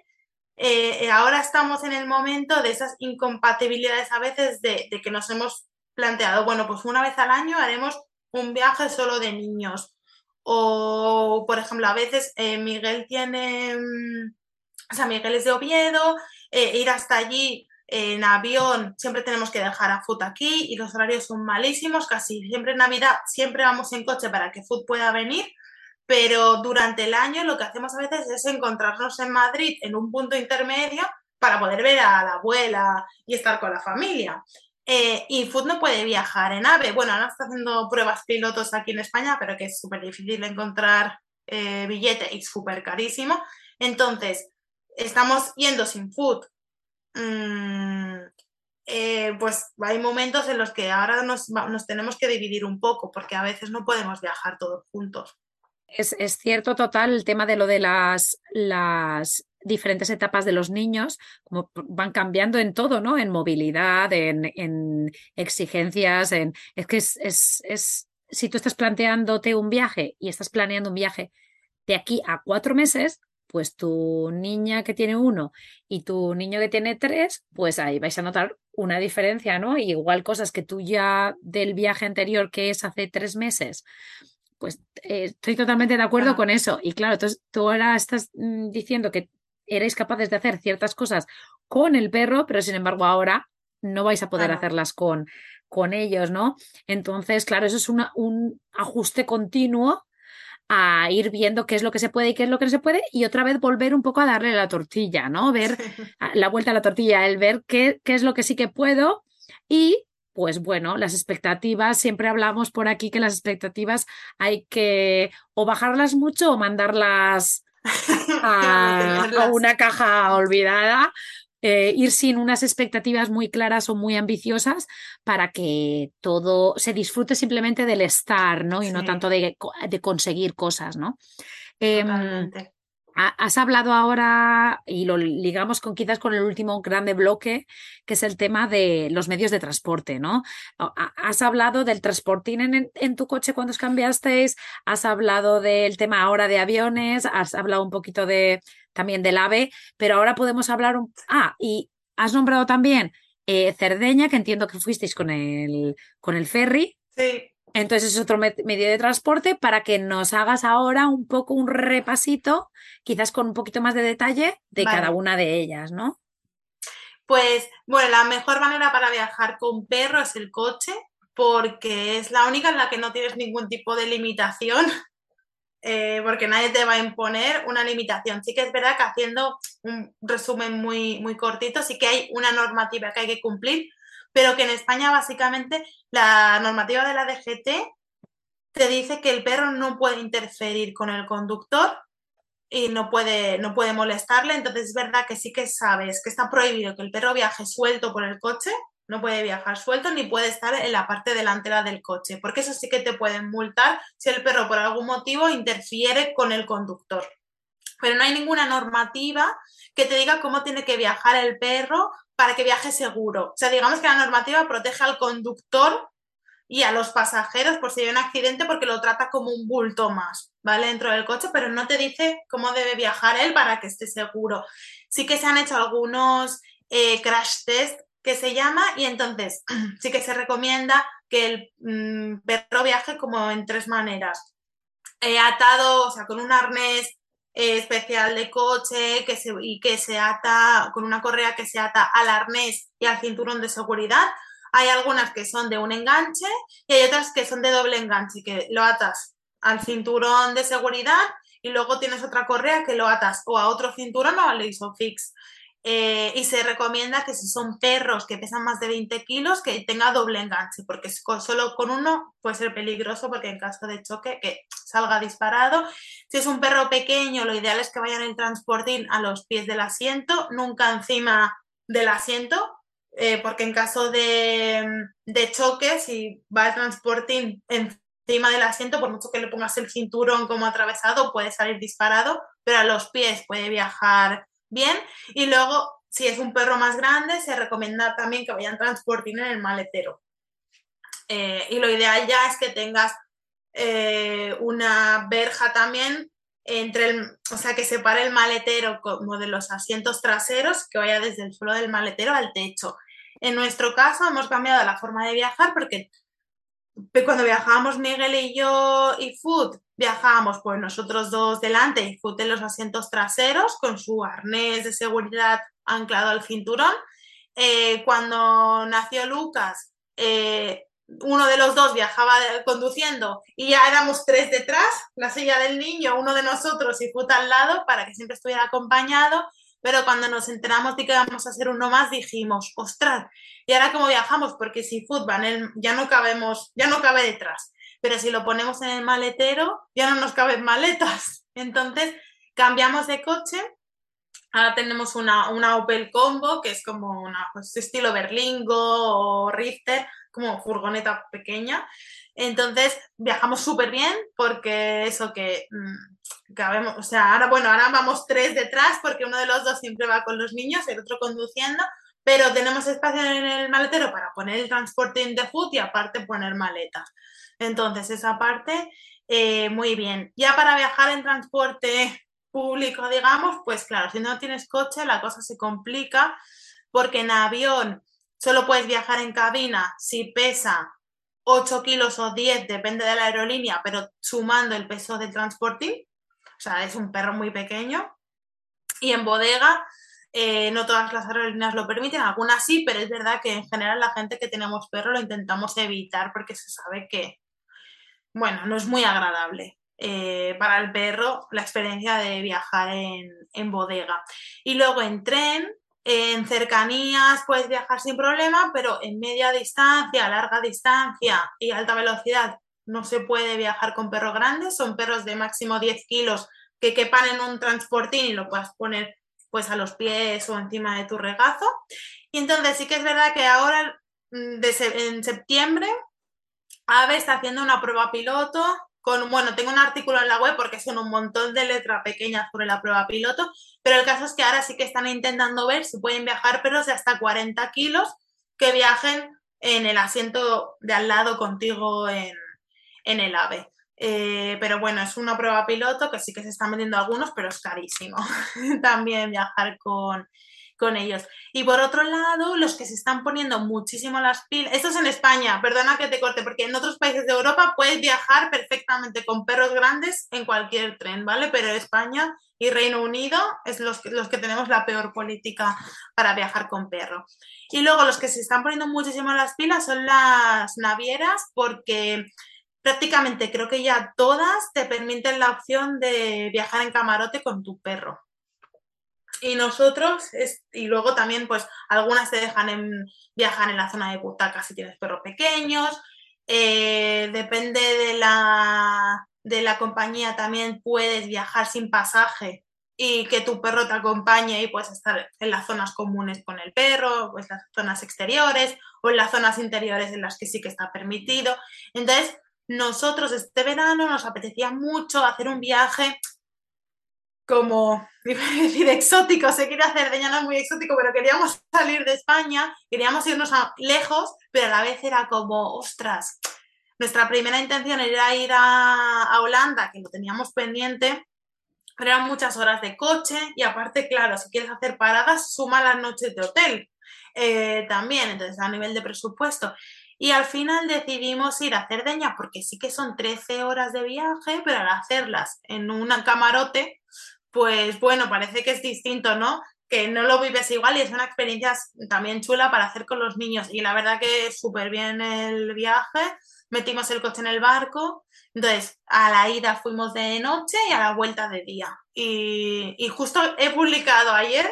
eh, ahora estamos en el momento de esas incompatibilidades a veces de, de que nos hemos planteado, bueno, pues una vez al año haremos un viaje solo de niños. O, por ejemplo, a veces eh, Miguel tiene, mm, o sea, Miguel es de Oviedo, eh, ir hasta allí en avión, siempre tenemos que dejar a Food aquí y los horarios son malísimos, casi siempre en Navidad, siempre vamos en coche para que Food pueda venir, pero durante el año lo que hacemos a veces es encontrarnos en Madrid en un punto intermedio para poder ver a la abuela y estar con la familia. Eh, y Food no puede viajar en AVE. Bueno, ahora está haciendo pruebas pilotos aquí en España, pero que es súper difícil encontrar eh, billete y súper carísimo. Entonces, estamos yendo sin Food. Mm, eh, pues hay momentos en los que ahora nos, tenemos que dividir un poco, porque a veces no podemos viajar todos juntos. Es, es cierto total el tema de lo de las, las diferentes etapas de los niños, como van cambiando en todo, ¿no? En movilidad, en, exigencias, en. Es que es, es, si tú estás planteándote un viaje y estás planeando un viaje de aquí a cuatro meses, pues tu niña que tiene uno y tu niño que tiene tres, pues ahí vais a notar una diferencia, ¿no? igual cosas que tú ya del viaje anterior, que es hace tres meses, pues eh, estoy totalmente de acuerdo con eso. Y claro, entonces tú ahora estás mm, diciendo que erais capaces de hacer ciertas cosas con el perro, pero sin embargo ahora no vais a poder hacerlas con, con ellos, ¿no? Entonces, claro, eso es un ajuste continuo a ir viendo qué es lo que se puede y qué es lo que no se puede y otra vez volver un poco a darle la tortilla, ¿no? Ver la vuelta a la tortilla, el ver qué, qué es lo que sí que puedo y pues bueno, las expectativas, siempre hablamos por aquí que las expectativas hay que o bajarlas mucho o mandarlas a, una caja olvidada eh, ir sin unas expectativas muy claras o muy ambiciosas para que todo se disfrute simplemente del estar, ¿no? Y no tanto de, conseguir cosas, ¿no? Em, has hablado ahora, y lo ligamos con quizás con el último grande bloque, que es el tema de los medios de transporte, ¿no? Has hablado del transportín en, tu coche cuando os cambiasteis, has hablado del tema ahora de aviones, has hablado un poquito de también del AVE, pero ahora podemos hablar un... Ah, y has nombrado también eh, Cerdeña, que entiendo que fuisteis con el, con el ferry. Sí. Entonces es otro medio de transporte para que nos hagas ahora un poco un repasito, quizás con un poquito más de detalle de cada una de ellas, ¿no? Pues bueno, la mejor manera para viajar con perro es el coche, porque es la única en la que no tienes ningún tipo de limitación, eh, porque nadie te va a imponer una limitación. Sí que es verdad que haciendo un resumen muy, muy cortito, sí que hay una normativa que hay que cumplir, pero que en España básicamente la normativa de la DGT te dice que el perro no puede interferir con el conductor y no puede, no puede molestarle. Entonces es verdad que sí que sabes que está prohibido que el perro viaje suelto por el coche, no puede viajar suelto ni puede estar en la parte delantera del coche, porque eso sí que te pueden multar si el perro por algún motivo interfiere con el conductor. Pero no hay ninguna normativa que te diga cómo tiene que viajar el perro para que viaje seguro. O sea, digamos que la normativa protege al conductor y a los pasajeros por si hay un accidente porque lo trata como un bulto más, ¿vale? Dentro del coche, pero no te dice cómo debe viajar él para que esté seguro. Sí que se han hecho algunos eh, crash test que se llama y entonces sí que se recomienda que el mm, perro viaje como en tres maneras. He atado, o sea, con un arnés eh, especial de coche que se, y que se ata con una correa que se ata al arnés y al cinturón de seguridad. Hay algunas que son de un enganche y hay otras que son de doble enganche, que lo atas al cinturón de seguridad y luego tienes otra correa que lo atas o a otro cinturón o al ISOFIX. Eh, y se recomienda que si son perros que pesan más de 20 kilos, que tenga doble enganche, porque solo con uno puede ser peligroso porque en caso de choque que salga disparado. Si es un perro pequeño, lo ideal es que vayan el transportín a los pies del asiento, nunca encima del asiento, eh, porque en caso de, choque, si va el transportín encima del asiento, por mucho que le pongas el cinturón como atravesado, puede salir disparado, pero a los pies puede viajar bien. Y luego, si es un perro más grande, se recomienda también que vayan transportín en el maletero. Eh, y lo ideal ya es que tengas eh, una verja también entre el, o sea, que separe el maletero como de los asientos traseros, que vaya desde el suelo del maletero al techo. En nuestro caso hemos cambiado la forma de viajar porque cuando viajábamos Miguel y yo y Food, viajábamos pues nosotros dos delante y Food en los asientos traseros con su arnés de seguridad anclado al cinturón. Eh, cuando nació Lucas, eh, uno de los dos viajaba conduciendo y ya éramos tres detrás, la silla del niño, uno de nosotros y Food al lado para que siempre estuviera acompañado. Pero cuando nos enteramos de que íbamos a hacer uno más, dijimos, ostras, ¿y ahora cómo viajamos? Porque si fútbol ya no cabemos, ya no cabe detrás. Pero si lo ponemos en el maletero, ya no nos caben maletas. Entonces, cambiamos de coche. Ahora tenemos una, una Opel Combo, que es como una pues, estilo Berlingo o Richter, como furgoneta pequeña. Entonces viajamos súper bien porque eso que mm, cabemos, o sea, ahora bueno, ahora vamos tres detrás porque uno de los dos siempre va con los niños, el otro conduciendo, pero tenemos espacio en el maletero para poner el transporte de foot y aparte poner maletas. Entonces esa parte, eh, muy bien. Ya para viajar en transporte público, digamos, pues claro, si no tienes coche la cosa se complica porque en avión solo puedes viajar en cabina si pesa 8 kilos o 10, depende de la aerolínea, pero sumando el peso del transporte, o sea, es un perro muy pequeño. Y en bodega, eh, no todas las aerolíneas lo permiten, algunas sí, pero es verdad que en general la gente que tenemos perro lo intentamos evitar porque se sabe que, bueno, no es muy agradable. Eh, para el perro la experiencia de viajar en, bodega. Y luego en tren, en cercanías puedes viajar sin problema, pero en media distancia, larga distancia y alta velocidad no se puede viajar con perros grandes. Son perros de máximo 10 kilos que quepan en un transportín y lo puedes poner pues a los pies o encima de tu regazo. Y entonces sí que es verdad que ahora, mm, en septiembre, AVE está haciendo una prueba piloto con, bueno, tengo un artículo en la web porque son un montón de letras pequeñas sobre la prueba piloto, pero el caso es que ahora sí que están intentando ver si pueden viajar perros de hasta 40 kilos que viajen en el asiento de al lado contigo en, el AVE. Eh, pero bueno, es una prueba piloto que sí que se están vendiendo algunos, pero es carísimo también viajar con, con ellos. Y por otro lado, los que se están poniendo muchísimo las pilas, esto es en España, perdona que te corte, porque en otros países de Europa puedes viajar perfectamente con perros grandes en cualquier tren, ¿vale? Pero España y Reino Unido es los, los que tenemos la peor política para viajar con perro. Y luego los que se están poniendo muchísimo las pilas son las navieras, porque prácticamente creo que ya todas te permiten la opción de viajar en camarote con tu perro. Y nosotros, y luego también, pues algunas te dejan viajar en la zona de butacas si tienes perros pequeños. Eh, depende de la, de la compañía, también puedes viajar sin pasaje y que tu perro te acompañe y puedes estar en las zonas comunes con el perro, pues las zonas exteriores o en las zonas interiores en las que sí que está permitido. Entonces, nosotros este verano nos apetecía mucho hacer un viaje como, decir exótico, se quiere hacer de no muy exótico, pero queríamos salir de España, queríamos irnos a, lejos, pero a la vez era como, ostras, nuestra primera intención era ir a, Holanda, que lo teníamos pendiente, pero eran muchas horas de coche y aparte, claro, si quieres hacer paradas, suma las noches de hotel eh, también, entonces a nivel de presupuesto. Y al final decidimos ir a Cerdeña porque sí que son 13 horas de viaje, pero al hacerlas en un camarote, pues bueno, parece que es distinto, ¿no? Que no lo vives igual y es una experiencia también chula para hacer con los niños. Y la verdad que súper bien el viaje. Metimos el coche en el barco. Entonces, a la ida fuimos de noche y a la vuelta de día. Y, y justo he publicado ayer,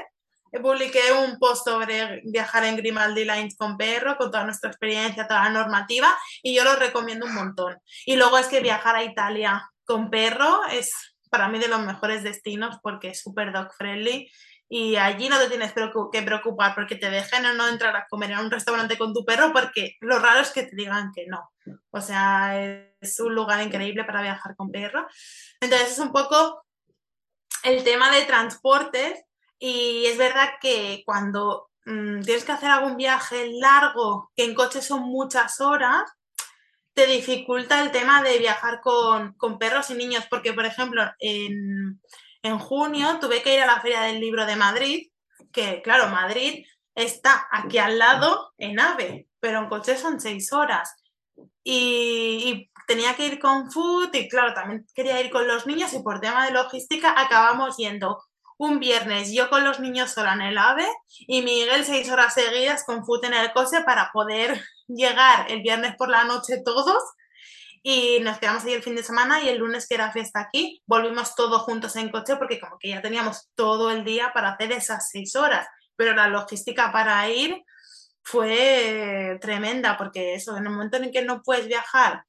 publiqué un post sobre viajar en Grimaldi Lines con perro, con toda nuestra experiencia, toda la normativa, y yo lo recomiendo un montón. Y luego es que viajar a Italia con perro es para mí de los mejores destinos porque es súper dog friendly y allí no te tienes que preocupar porque te dejen o no entrar a comer en un restaurante con tu perro porque lo raro es que te digan que no. O sea, es un lugar increíble para viajar con perro. Entonces es un poco el tema de transportes y es verdad que cuando mm, tienes que hacer algún viaje largo, que en coche son muchas horas, te dificulta el tema de viajar con, perros y niños, porque, por ejemplo, en, junio tuve que ir a la Feria del Libro de Madrid, que, claro, Madrid está aquí al lado en AVE, pero en coche son seis horas. Y, tenía que ir con Food y, claro, también quería ir con los niños y por tema de logística acabamos yendo un viernes yo con los niños sola en el AVE y Miguel seis horas seguidas con Food en el coche para poder llegar el viernes por la noche todos. Y nos quedamos ahí el fin de semana y el lunes que era fiesta aquí volvimos todos juntos en coche porque como que ya teníamos todo el día para hacer esas seis horas, pero la logística para ir fue tremenda porque eso, en el momento en que no puedes viajar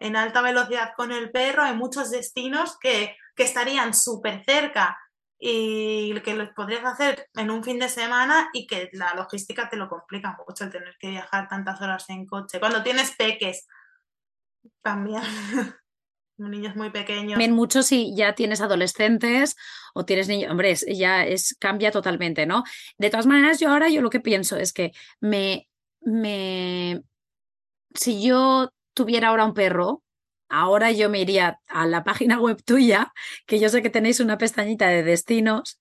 en alta velocidad con el perro, hay muchos destinos que, que estarían súper cerca y que lo podrías hacer en un fin de semana y que la logística te lo complica mucho el tener que viajar tantas horas en coche. Cuando tienes peques, también. niños muy pequeños. También mucho si ya tienes adolescentes o tienes niños, hombre, ya es, cambia totalmente, ¿no? De todas maneras, yo ahora yo lo que pienso es que me, me, si yo tuviera ahora un perro, ahora yo me iría a la página web tuya, que yo sé que tenéis una pestañita de destinos.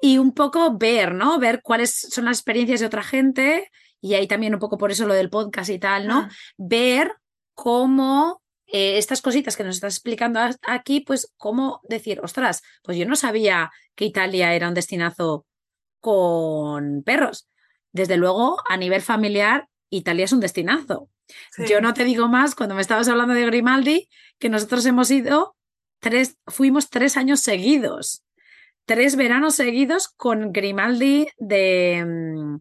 Y un poco ver, ¿no? Ver cuáles son las experiencias de otra gente. Y ahí también un poco por eso lo del podcast y tal, ¿no? Ah. Ver cómo eh, estas cositas que nos estás explicando aquí, pues cómo decir, ostras, pues yo no sabía que Italia era un destinazo con perros. Desde luego, a nivel familiar, Italia es un destinazo. Yo no te digo más cuando me estabas hablando de Grimaldi, que nosotros hemos ido tres, fuimos tres años seguidos, tres veranos seguidos con Grimaldi de, mm,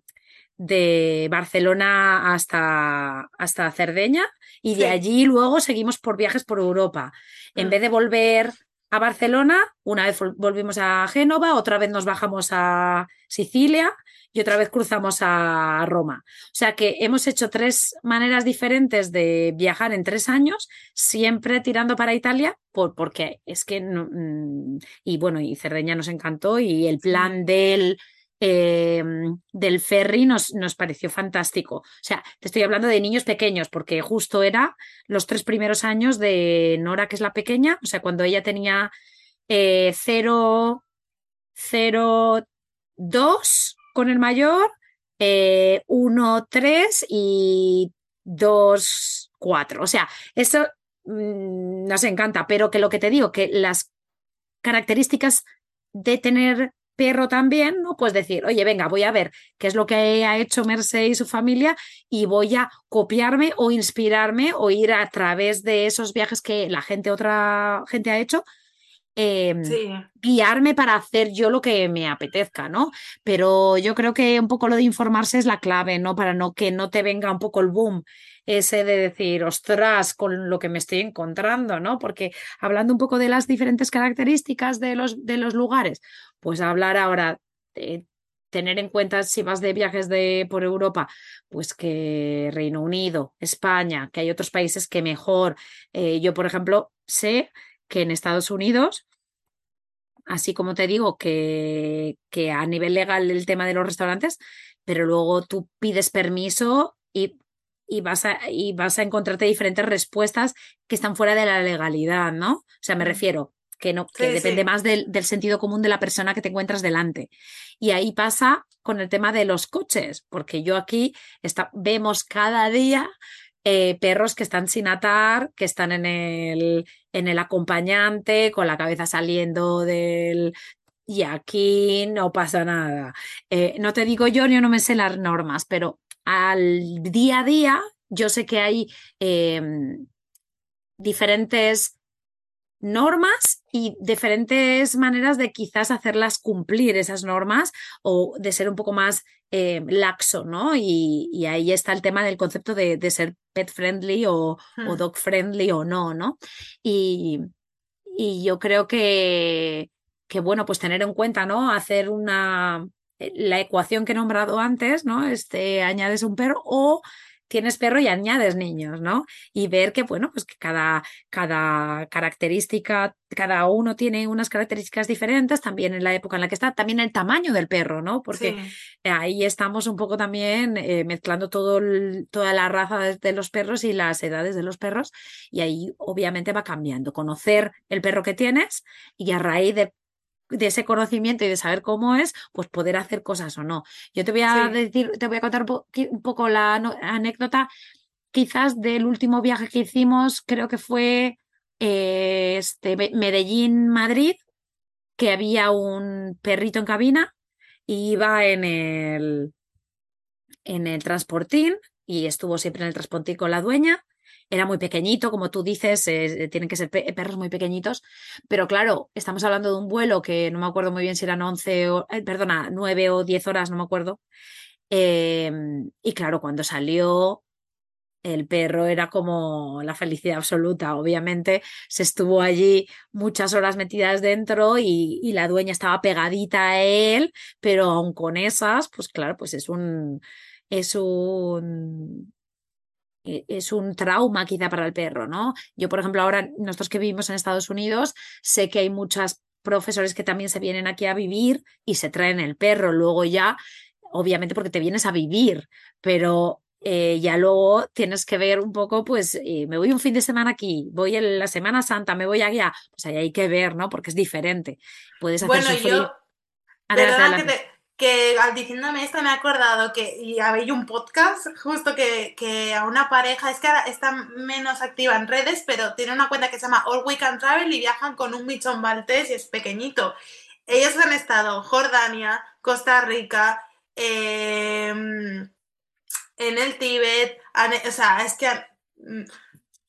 de Barcelona hasta, hasta Cerdeña y de allí luego seguimos por viajes por Europa. En mm. vez de volver a Barcelona, una vez volvimos a Génova, otra vez nos bajamos a Sicilia y otra vez cruzamos a Roma. O sea que hemos hecho tres maneras diferentes de viajar en tres años, siempre tirando para Italia, por, porque es que, mm, y bueno, y Cerdeña nos encantó y el plan del Em, del ferry nos, nos, pareció fantástico. O sea, te estoy hablando de niños pequeños, porque justo era los tres primeros años de Nora, que es la pequeña, o sea, cuando ella tenía 0, 0, 2 con el mayor, 1, eh, 3 y 2, 4. O sea, eso mm, nos encanta, pero que lo que te digo, que las características de tener perro también, ¿no? Pues decir, oye, venga, voy a ver qué es lo que ha hecho Merce y su familia y voy a copiarme o inspirarme o ir a través de esos viajes que la gente, otra gente ha hecho, em, guiarme para hacer yo lo que me apetezca, ¿no? Pero yo creo que un poco lo de informarse es la clave, ¿no? Para no que no te venga un poco el boom ese de decir, ostras, con lo que me estoy encontrando, ¿no? Porque hablando un poco de las diferentes características de los, de los lugares, pues hablar ahora de tener en cuenta si vas de viajes de, por Europa, pues que Reino Unido, España, que hay otros países que mejor. Eh, yo, por ejemplo, sé que en Estados Unidos, así como te digo que, que a nivel legal el tema de los restaurantes, pero luego tú pides permiso y y vas a, y vas a encontrarte diferentes respuestas que están fuera de la legalidad, ¿no? O sea, me refiero que no, que depende más del, sentido común de la persona que te encuentras delante. Y ahí pasa con el tema de los coches, porque yo aquí está, vemos cada día eh, perros que están sin atar, que están en el, en el acompañante, con la cabeza saliendo del, y aquí no pasa nada. Eh, no te digo yo, yo no me sé las normas, pero al día a día, yo sé que hay em, diferentes normas y diferentes maneras de quizás hacerlas cumplir esas normas o de ser un poco más em, laxo, ¿no? Y, ahí está el tema del concepto de, ser pet friendly o, hmm. dog friendly o no, ¿no? Y, y yo creo que, que, bueno, pues tener en cuenta, ¿no? Hacer una, eh, la ecuación que he nombrado antes, ¿no? Este, añades un perro o tienes perro y añades niños, ¿no? Y ver que, bueno, pues que cada, cada característica, cada uno tiene unas características diferentes, también en la época en la que está, también el tamaño del perro, ¿no? Porque ahí estamos un poco también eh, mezclando todo toda la raza de los perros y las edades de los perros, y ahí obviamente va cambiando. Conocer el perro que tienes y a raíz de de ese conocimiento y de saber cómo es, pues poder hacer cosas o no. Yo te voy a decir, te voy a contar un, poco la anécdota, quizás del último viaje que hicimos, creo que fue eh, este, Medellín-Madrid, que había un perrito en cabina y iba en el, en el transportín y estuvo siempre en el transportín con la dueña era muy pequeñito, como tú dices, eh, tienen que ser perros muy pequeñitos, pero claro, estamos hablando de un vuelo que no me acuerdo muy bien si eran 11 o, eh, perdona, 9 o 10 horas, no me acuerdo. Em, y claro, cuando salió, el perro era como la felicidad absoluta. Obviamente se estuvo allí muchas horas metidas dentro y, la dueña estaba pegadita a él, pero aún con esas, pues claro, pues es un, es un, es un trauma quizá para el perro, ¿no? Yo, por ejemplo, ahora nosotros que vivimos en Estados Unidos, sé que hay muchas profesores que también se vienen aquí a vivir y se traen el perro. Luego ya, obviamente porque te vienes a vivir, pero eh, ya luego tienes que ver un poco, pues eh, me voy un fin de semana aquí, voy en la Semana Santa, me voy allá, pues ahí hay que ver, ¿no? Porque es diferente. Puedes hacer bueno, yo, que al diciéndome esto me he acordado que y había un podcast justo que, a una pareja, es que ahora está menos activa en redes, pero tiene una cuenta que se llama All Weekend Travel y viajan con un bichón maltés y es pequeñito. Ellos han estado Jordania, Costa Rica, em, en el Tíbet, o sea, es que,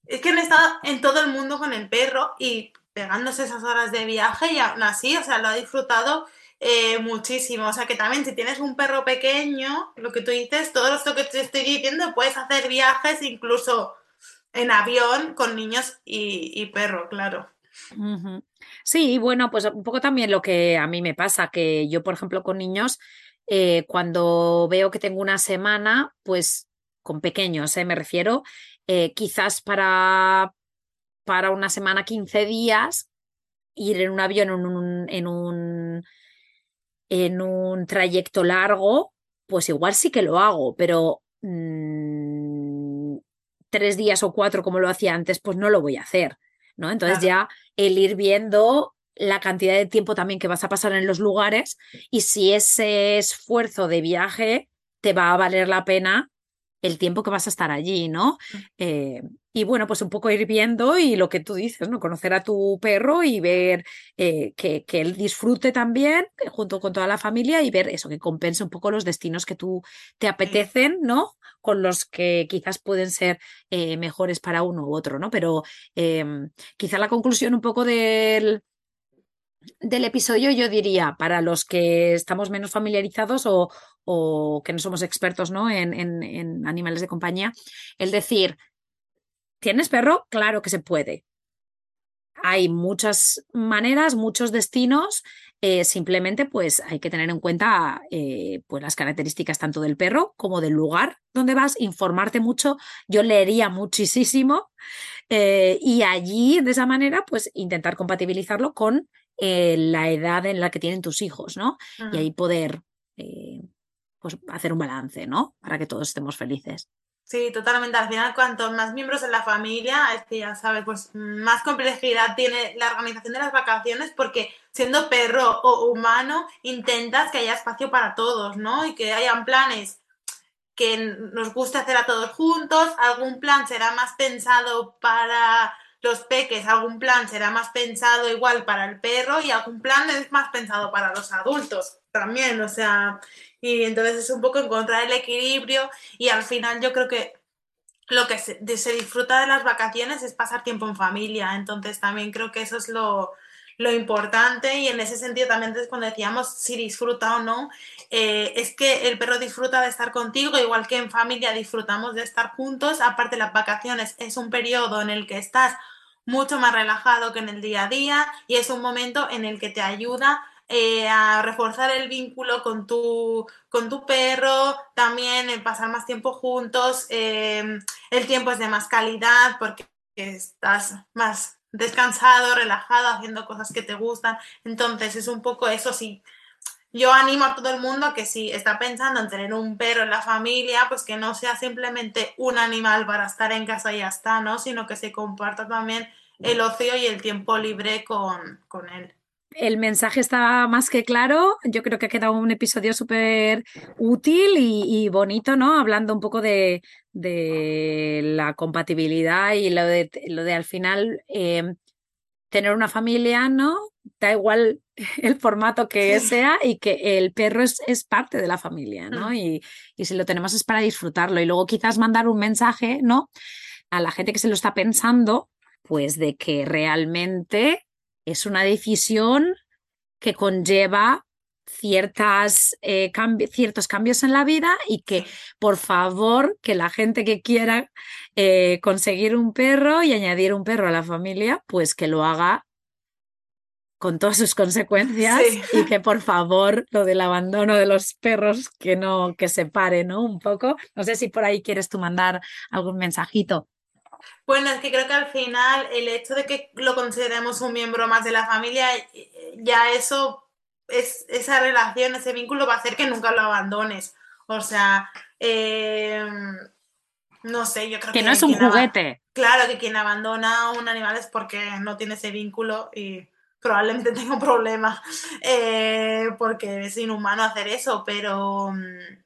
es que han estado en todo el mundo con el perro y pegándose esas horas de viaje y aún así, o sea, lo ha disfrutado eh, muchísimo. O sea que también si tienes un perro pequeño, lo que tú dices, todo esto que te estoy diciendo, puedes hacer viajes incluso en avión con niños y, perro, claro. Sí, bueno, pues un poco también lo que a mí me pasa, que yo, por ejemplo, con niños, eh, cuando veo que tengo una semana, pues con pequeños, eh, me refiero, quizás para, para una semana, 15 días, ir en un avión en un, en un trayecto largo, pues igual sí que lo hago, pero mm, tres días o cuatro como lo hacía antes, pues no lo voy a hacer, ¿no? Entonces ya el ir viendo la cantidad de tiempo también que vas a pasar en los lugares y si ese esfuerzo de viaje te va a valer la pena el tiempo que vas a estar allí, ¿no? Mm. Eh, y bueno, pues un poco ir viendo y lo que tú dices, ¿no? Conocer a tu perro y ver eh, que, que, él disfrute también eh, junto con toda la familia y ver eso, que compense un poco los destinos que tú te apetecen, ¿no? Con los que quizás pueden ser mejores para uno u otro, ¿no? Pero em, quizá la conclusión un poco del, del episodio yo diría, para los que estamos menos familiarizados o, o que no somos expertos ¿no? En, en, animales de compañía, el decir, ¿tienes perro? Claro que se puede. Hay muchas maneras, muchos destinos, eh, simplemente pues hay que tener en cuenta eh, pues las características tanto del perro como del lugar donde vas, informarte mucho, yo leería muchísimo eh, y allí de esa manera pues intentar compatibilizarlo con la edad en la que tienen tus hijos, ¿no? Y ahí poder pues hacer un balance, ¿no? Para que todos estemos felices. Sí, totalmente. Al final, cuantos más miembros en la familia, es que ya sabes, pues más complejidad tiene la organización de las vacaciones porque siendo perro o humano, intentas que haya espacio para todos, ¿no? Y que hayan planes que nos guste hacer a todos juntos, algún plan será más pensado para los peques, algún plan será más pensado igual para el perro y algún plan es más pensado para los adultos también, o sea, y entonces es un poco encontrar el equilibrio y al final yo creo que lo que se, disfruta de las vacaciones es pasar tiempo en familia, entonces también creo que eso es lo, importante y en ese sentido también es cuando decíamos si disfruta o no, eh, es que el perro disfruta de estar contigo, igual que en familia disfrutamos de estar juntos, aparte las vacaciones es un periodo en el que estás mucho más relajado que en el día a día y es un momento en el que te ayuda eh, a reforzar el vínculo con tu, con tu perro, también en pasar más tiempo juntos, em, el tiempo es de más calidad porque estás más descansado, relajado, haciendo cosas que te gustan. Entonces es un poco eso, sí. Yo animo a todo el mundo que si está pensando en tener un perro en la familia, pues que no sea simplemente un animal para estar en casa y ya está, ¿no? Sino que se comparta también el ocio y el tiempo libre con, con él. El mensaje está más que claro. Yo creo que ha quedado un episodio súper útil y, bonito, ¿no? Hablando un poco de, la compatibilidad y lo de, lo de al final em, tener una familia, ¿no? Da igual el formato que sea y que el perro es, parte de la familia, ¿no? Mm. Y, y si lo tenemos es para disfrutarlo. Y luego quizás mandar un mensaje, ¿no? A la gente que se lo está pensando, pues de que realmente es una decisión que conlleva ciertas, eh, ciertos cambios en la vida y que por favor que la gente que quiera eh, conseguir un perro y añadir un perro a la familia, pues que lo haga con todas sus consecuencias y que por favor lo del abandono de los perros que no que se pare, ¿no? Un poco. No sé si por ahí quieres tú mandar algún mensajito. Bueno, es que creo que al final el hecho de que lo consideremos un miembro más de la familia, ya eso, es, esa relación, ese vínculo va a hacer que nunca lo abandones. O sea, em, no sé, yo creo que... Que no es un juguete. Claro, que quien abandona a un animal es porque no tiene ese vínculo y probablemente tenga un problema, eh, porque es inhumano hacer eso, pero... Mm,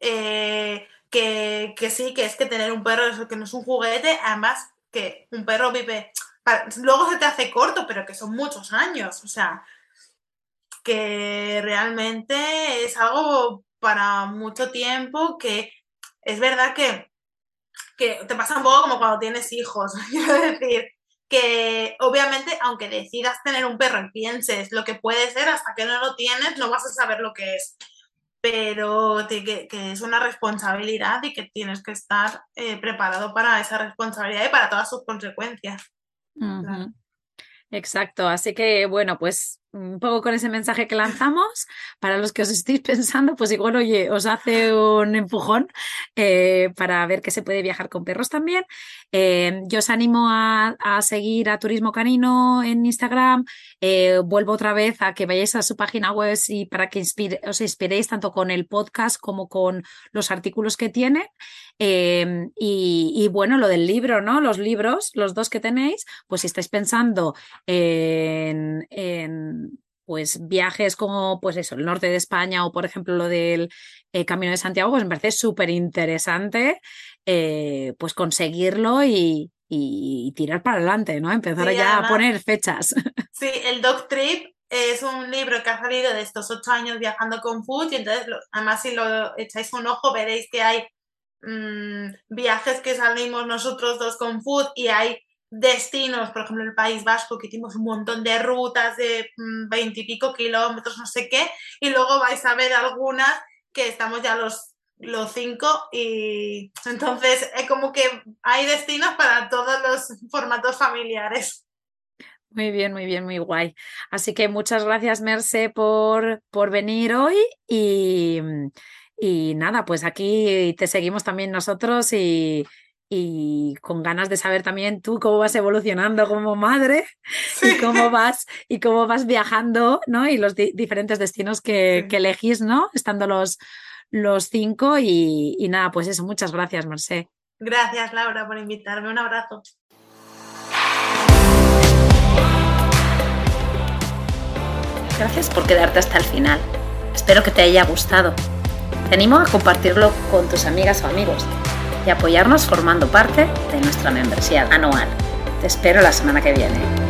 eh, que, sí, que es que tener un perro que no es un juguete, además que un perro vive, luego se te hace corto, pero que son muchos años, o sea, que realmente es algo para mucho tiempo, que es verdad que, que te pasa un poco como cuando tienes hijos, quiero decir, que obviamente aunque decidas tener un perro y pienses lo que puede ser, hasta que no lo tienes no vas a saber lo que es pero que, es una responsabilidad y que tienes que estar eh, preparado para esa responsabilidad y para todas sus consecuencias. Exacto, así que bueno, pues un poco con ese mensaje que lanzamos, para los que os estéis pensando, pues igual, oye, os hace un empujón eh, para ver que se puede viajar con perros también. Eh, yo os animo a, seguir a Turismo Canino en Instagram. Eh, vuelvo otra vez a que vayáis a su página web y para que os inspiréis tanto con el podcast como con los artículos que tiene. y, bueno, lo del libro, ¿no? Los libros, los dos que tenéis, pues si estáis pensando en, pues viajes como pues eso, el norte de España o por ejemplo lo del eh, Camino de Santiago, pues me parece súper interesante eh, pues conseguirlo y, tirar para adelante, ¿no? Empezar ya a poner fechas. Sí, el Dog Trip es un libro que ha salido de estos ocho años viajando con Food y entonces además si lo echáis un ojo veréis que hay mm, viajes que salimos nosotros dos con Food y hay destinos, por ejemplo, el País Vasco, que hicimos un montón de rutas de mm, veintipico kilómetros, no sé qué, y luego vais a ver algunas que estamos ya los, los cinco y entonces es como que hay destinos para todos los formatos familiares. Muy bien, muy bien, muy guay. Así que muchas gracias, Merce, por, por venir hoy y, y nada, pues aquí te seguimos también nosotros y, y con ganas de saber también tú cómo vas evolucionando como madre y cómo vas y cómo vas viajando, ¿no? Y los diferentes destinos que, elegís, ¿no? Estando los, los cinco y, y, nada, pues eso, muchas gracias, Mercé. Gracias, Laura, por invitarme. Un abrazo. Gracias por quedarte hasta el final. Espero que te haya gustado. Te animo a compartirlo con tus amigas o amigos y apoyarnos formando parte de nuestra membresía anual. Te espero la semana que viene.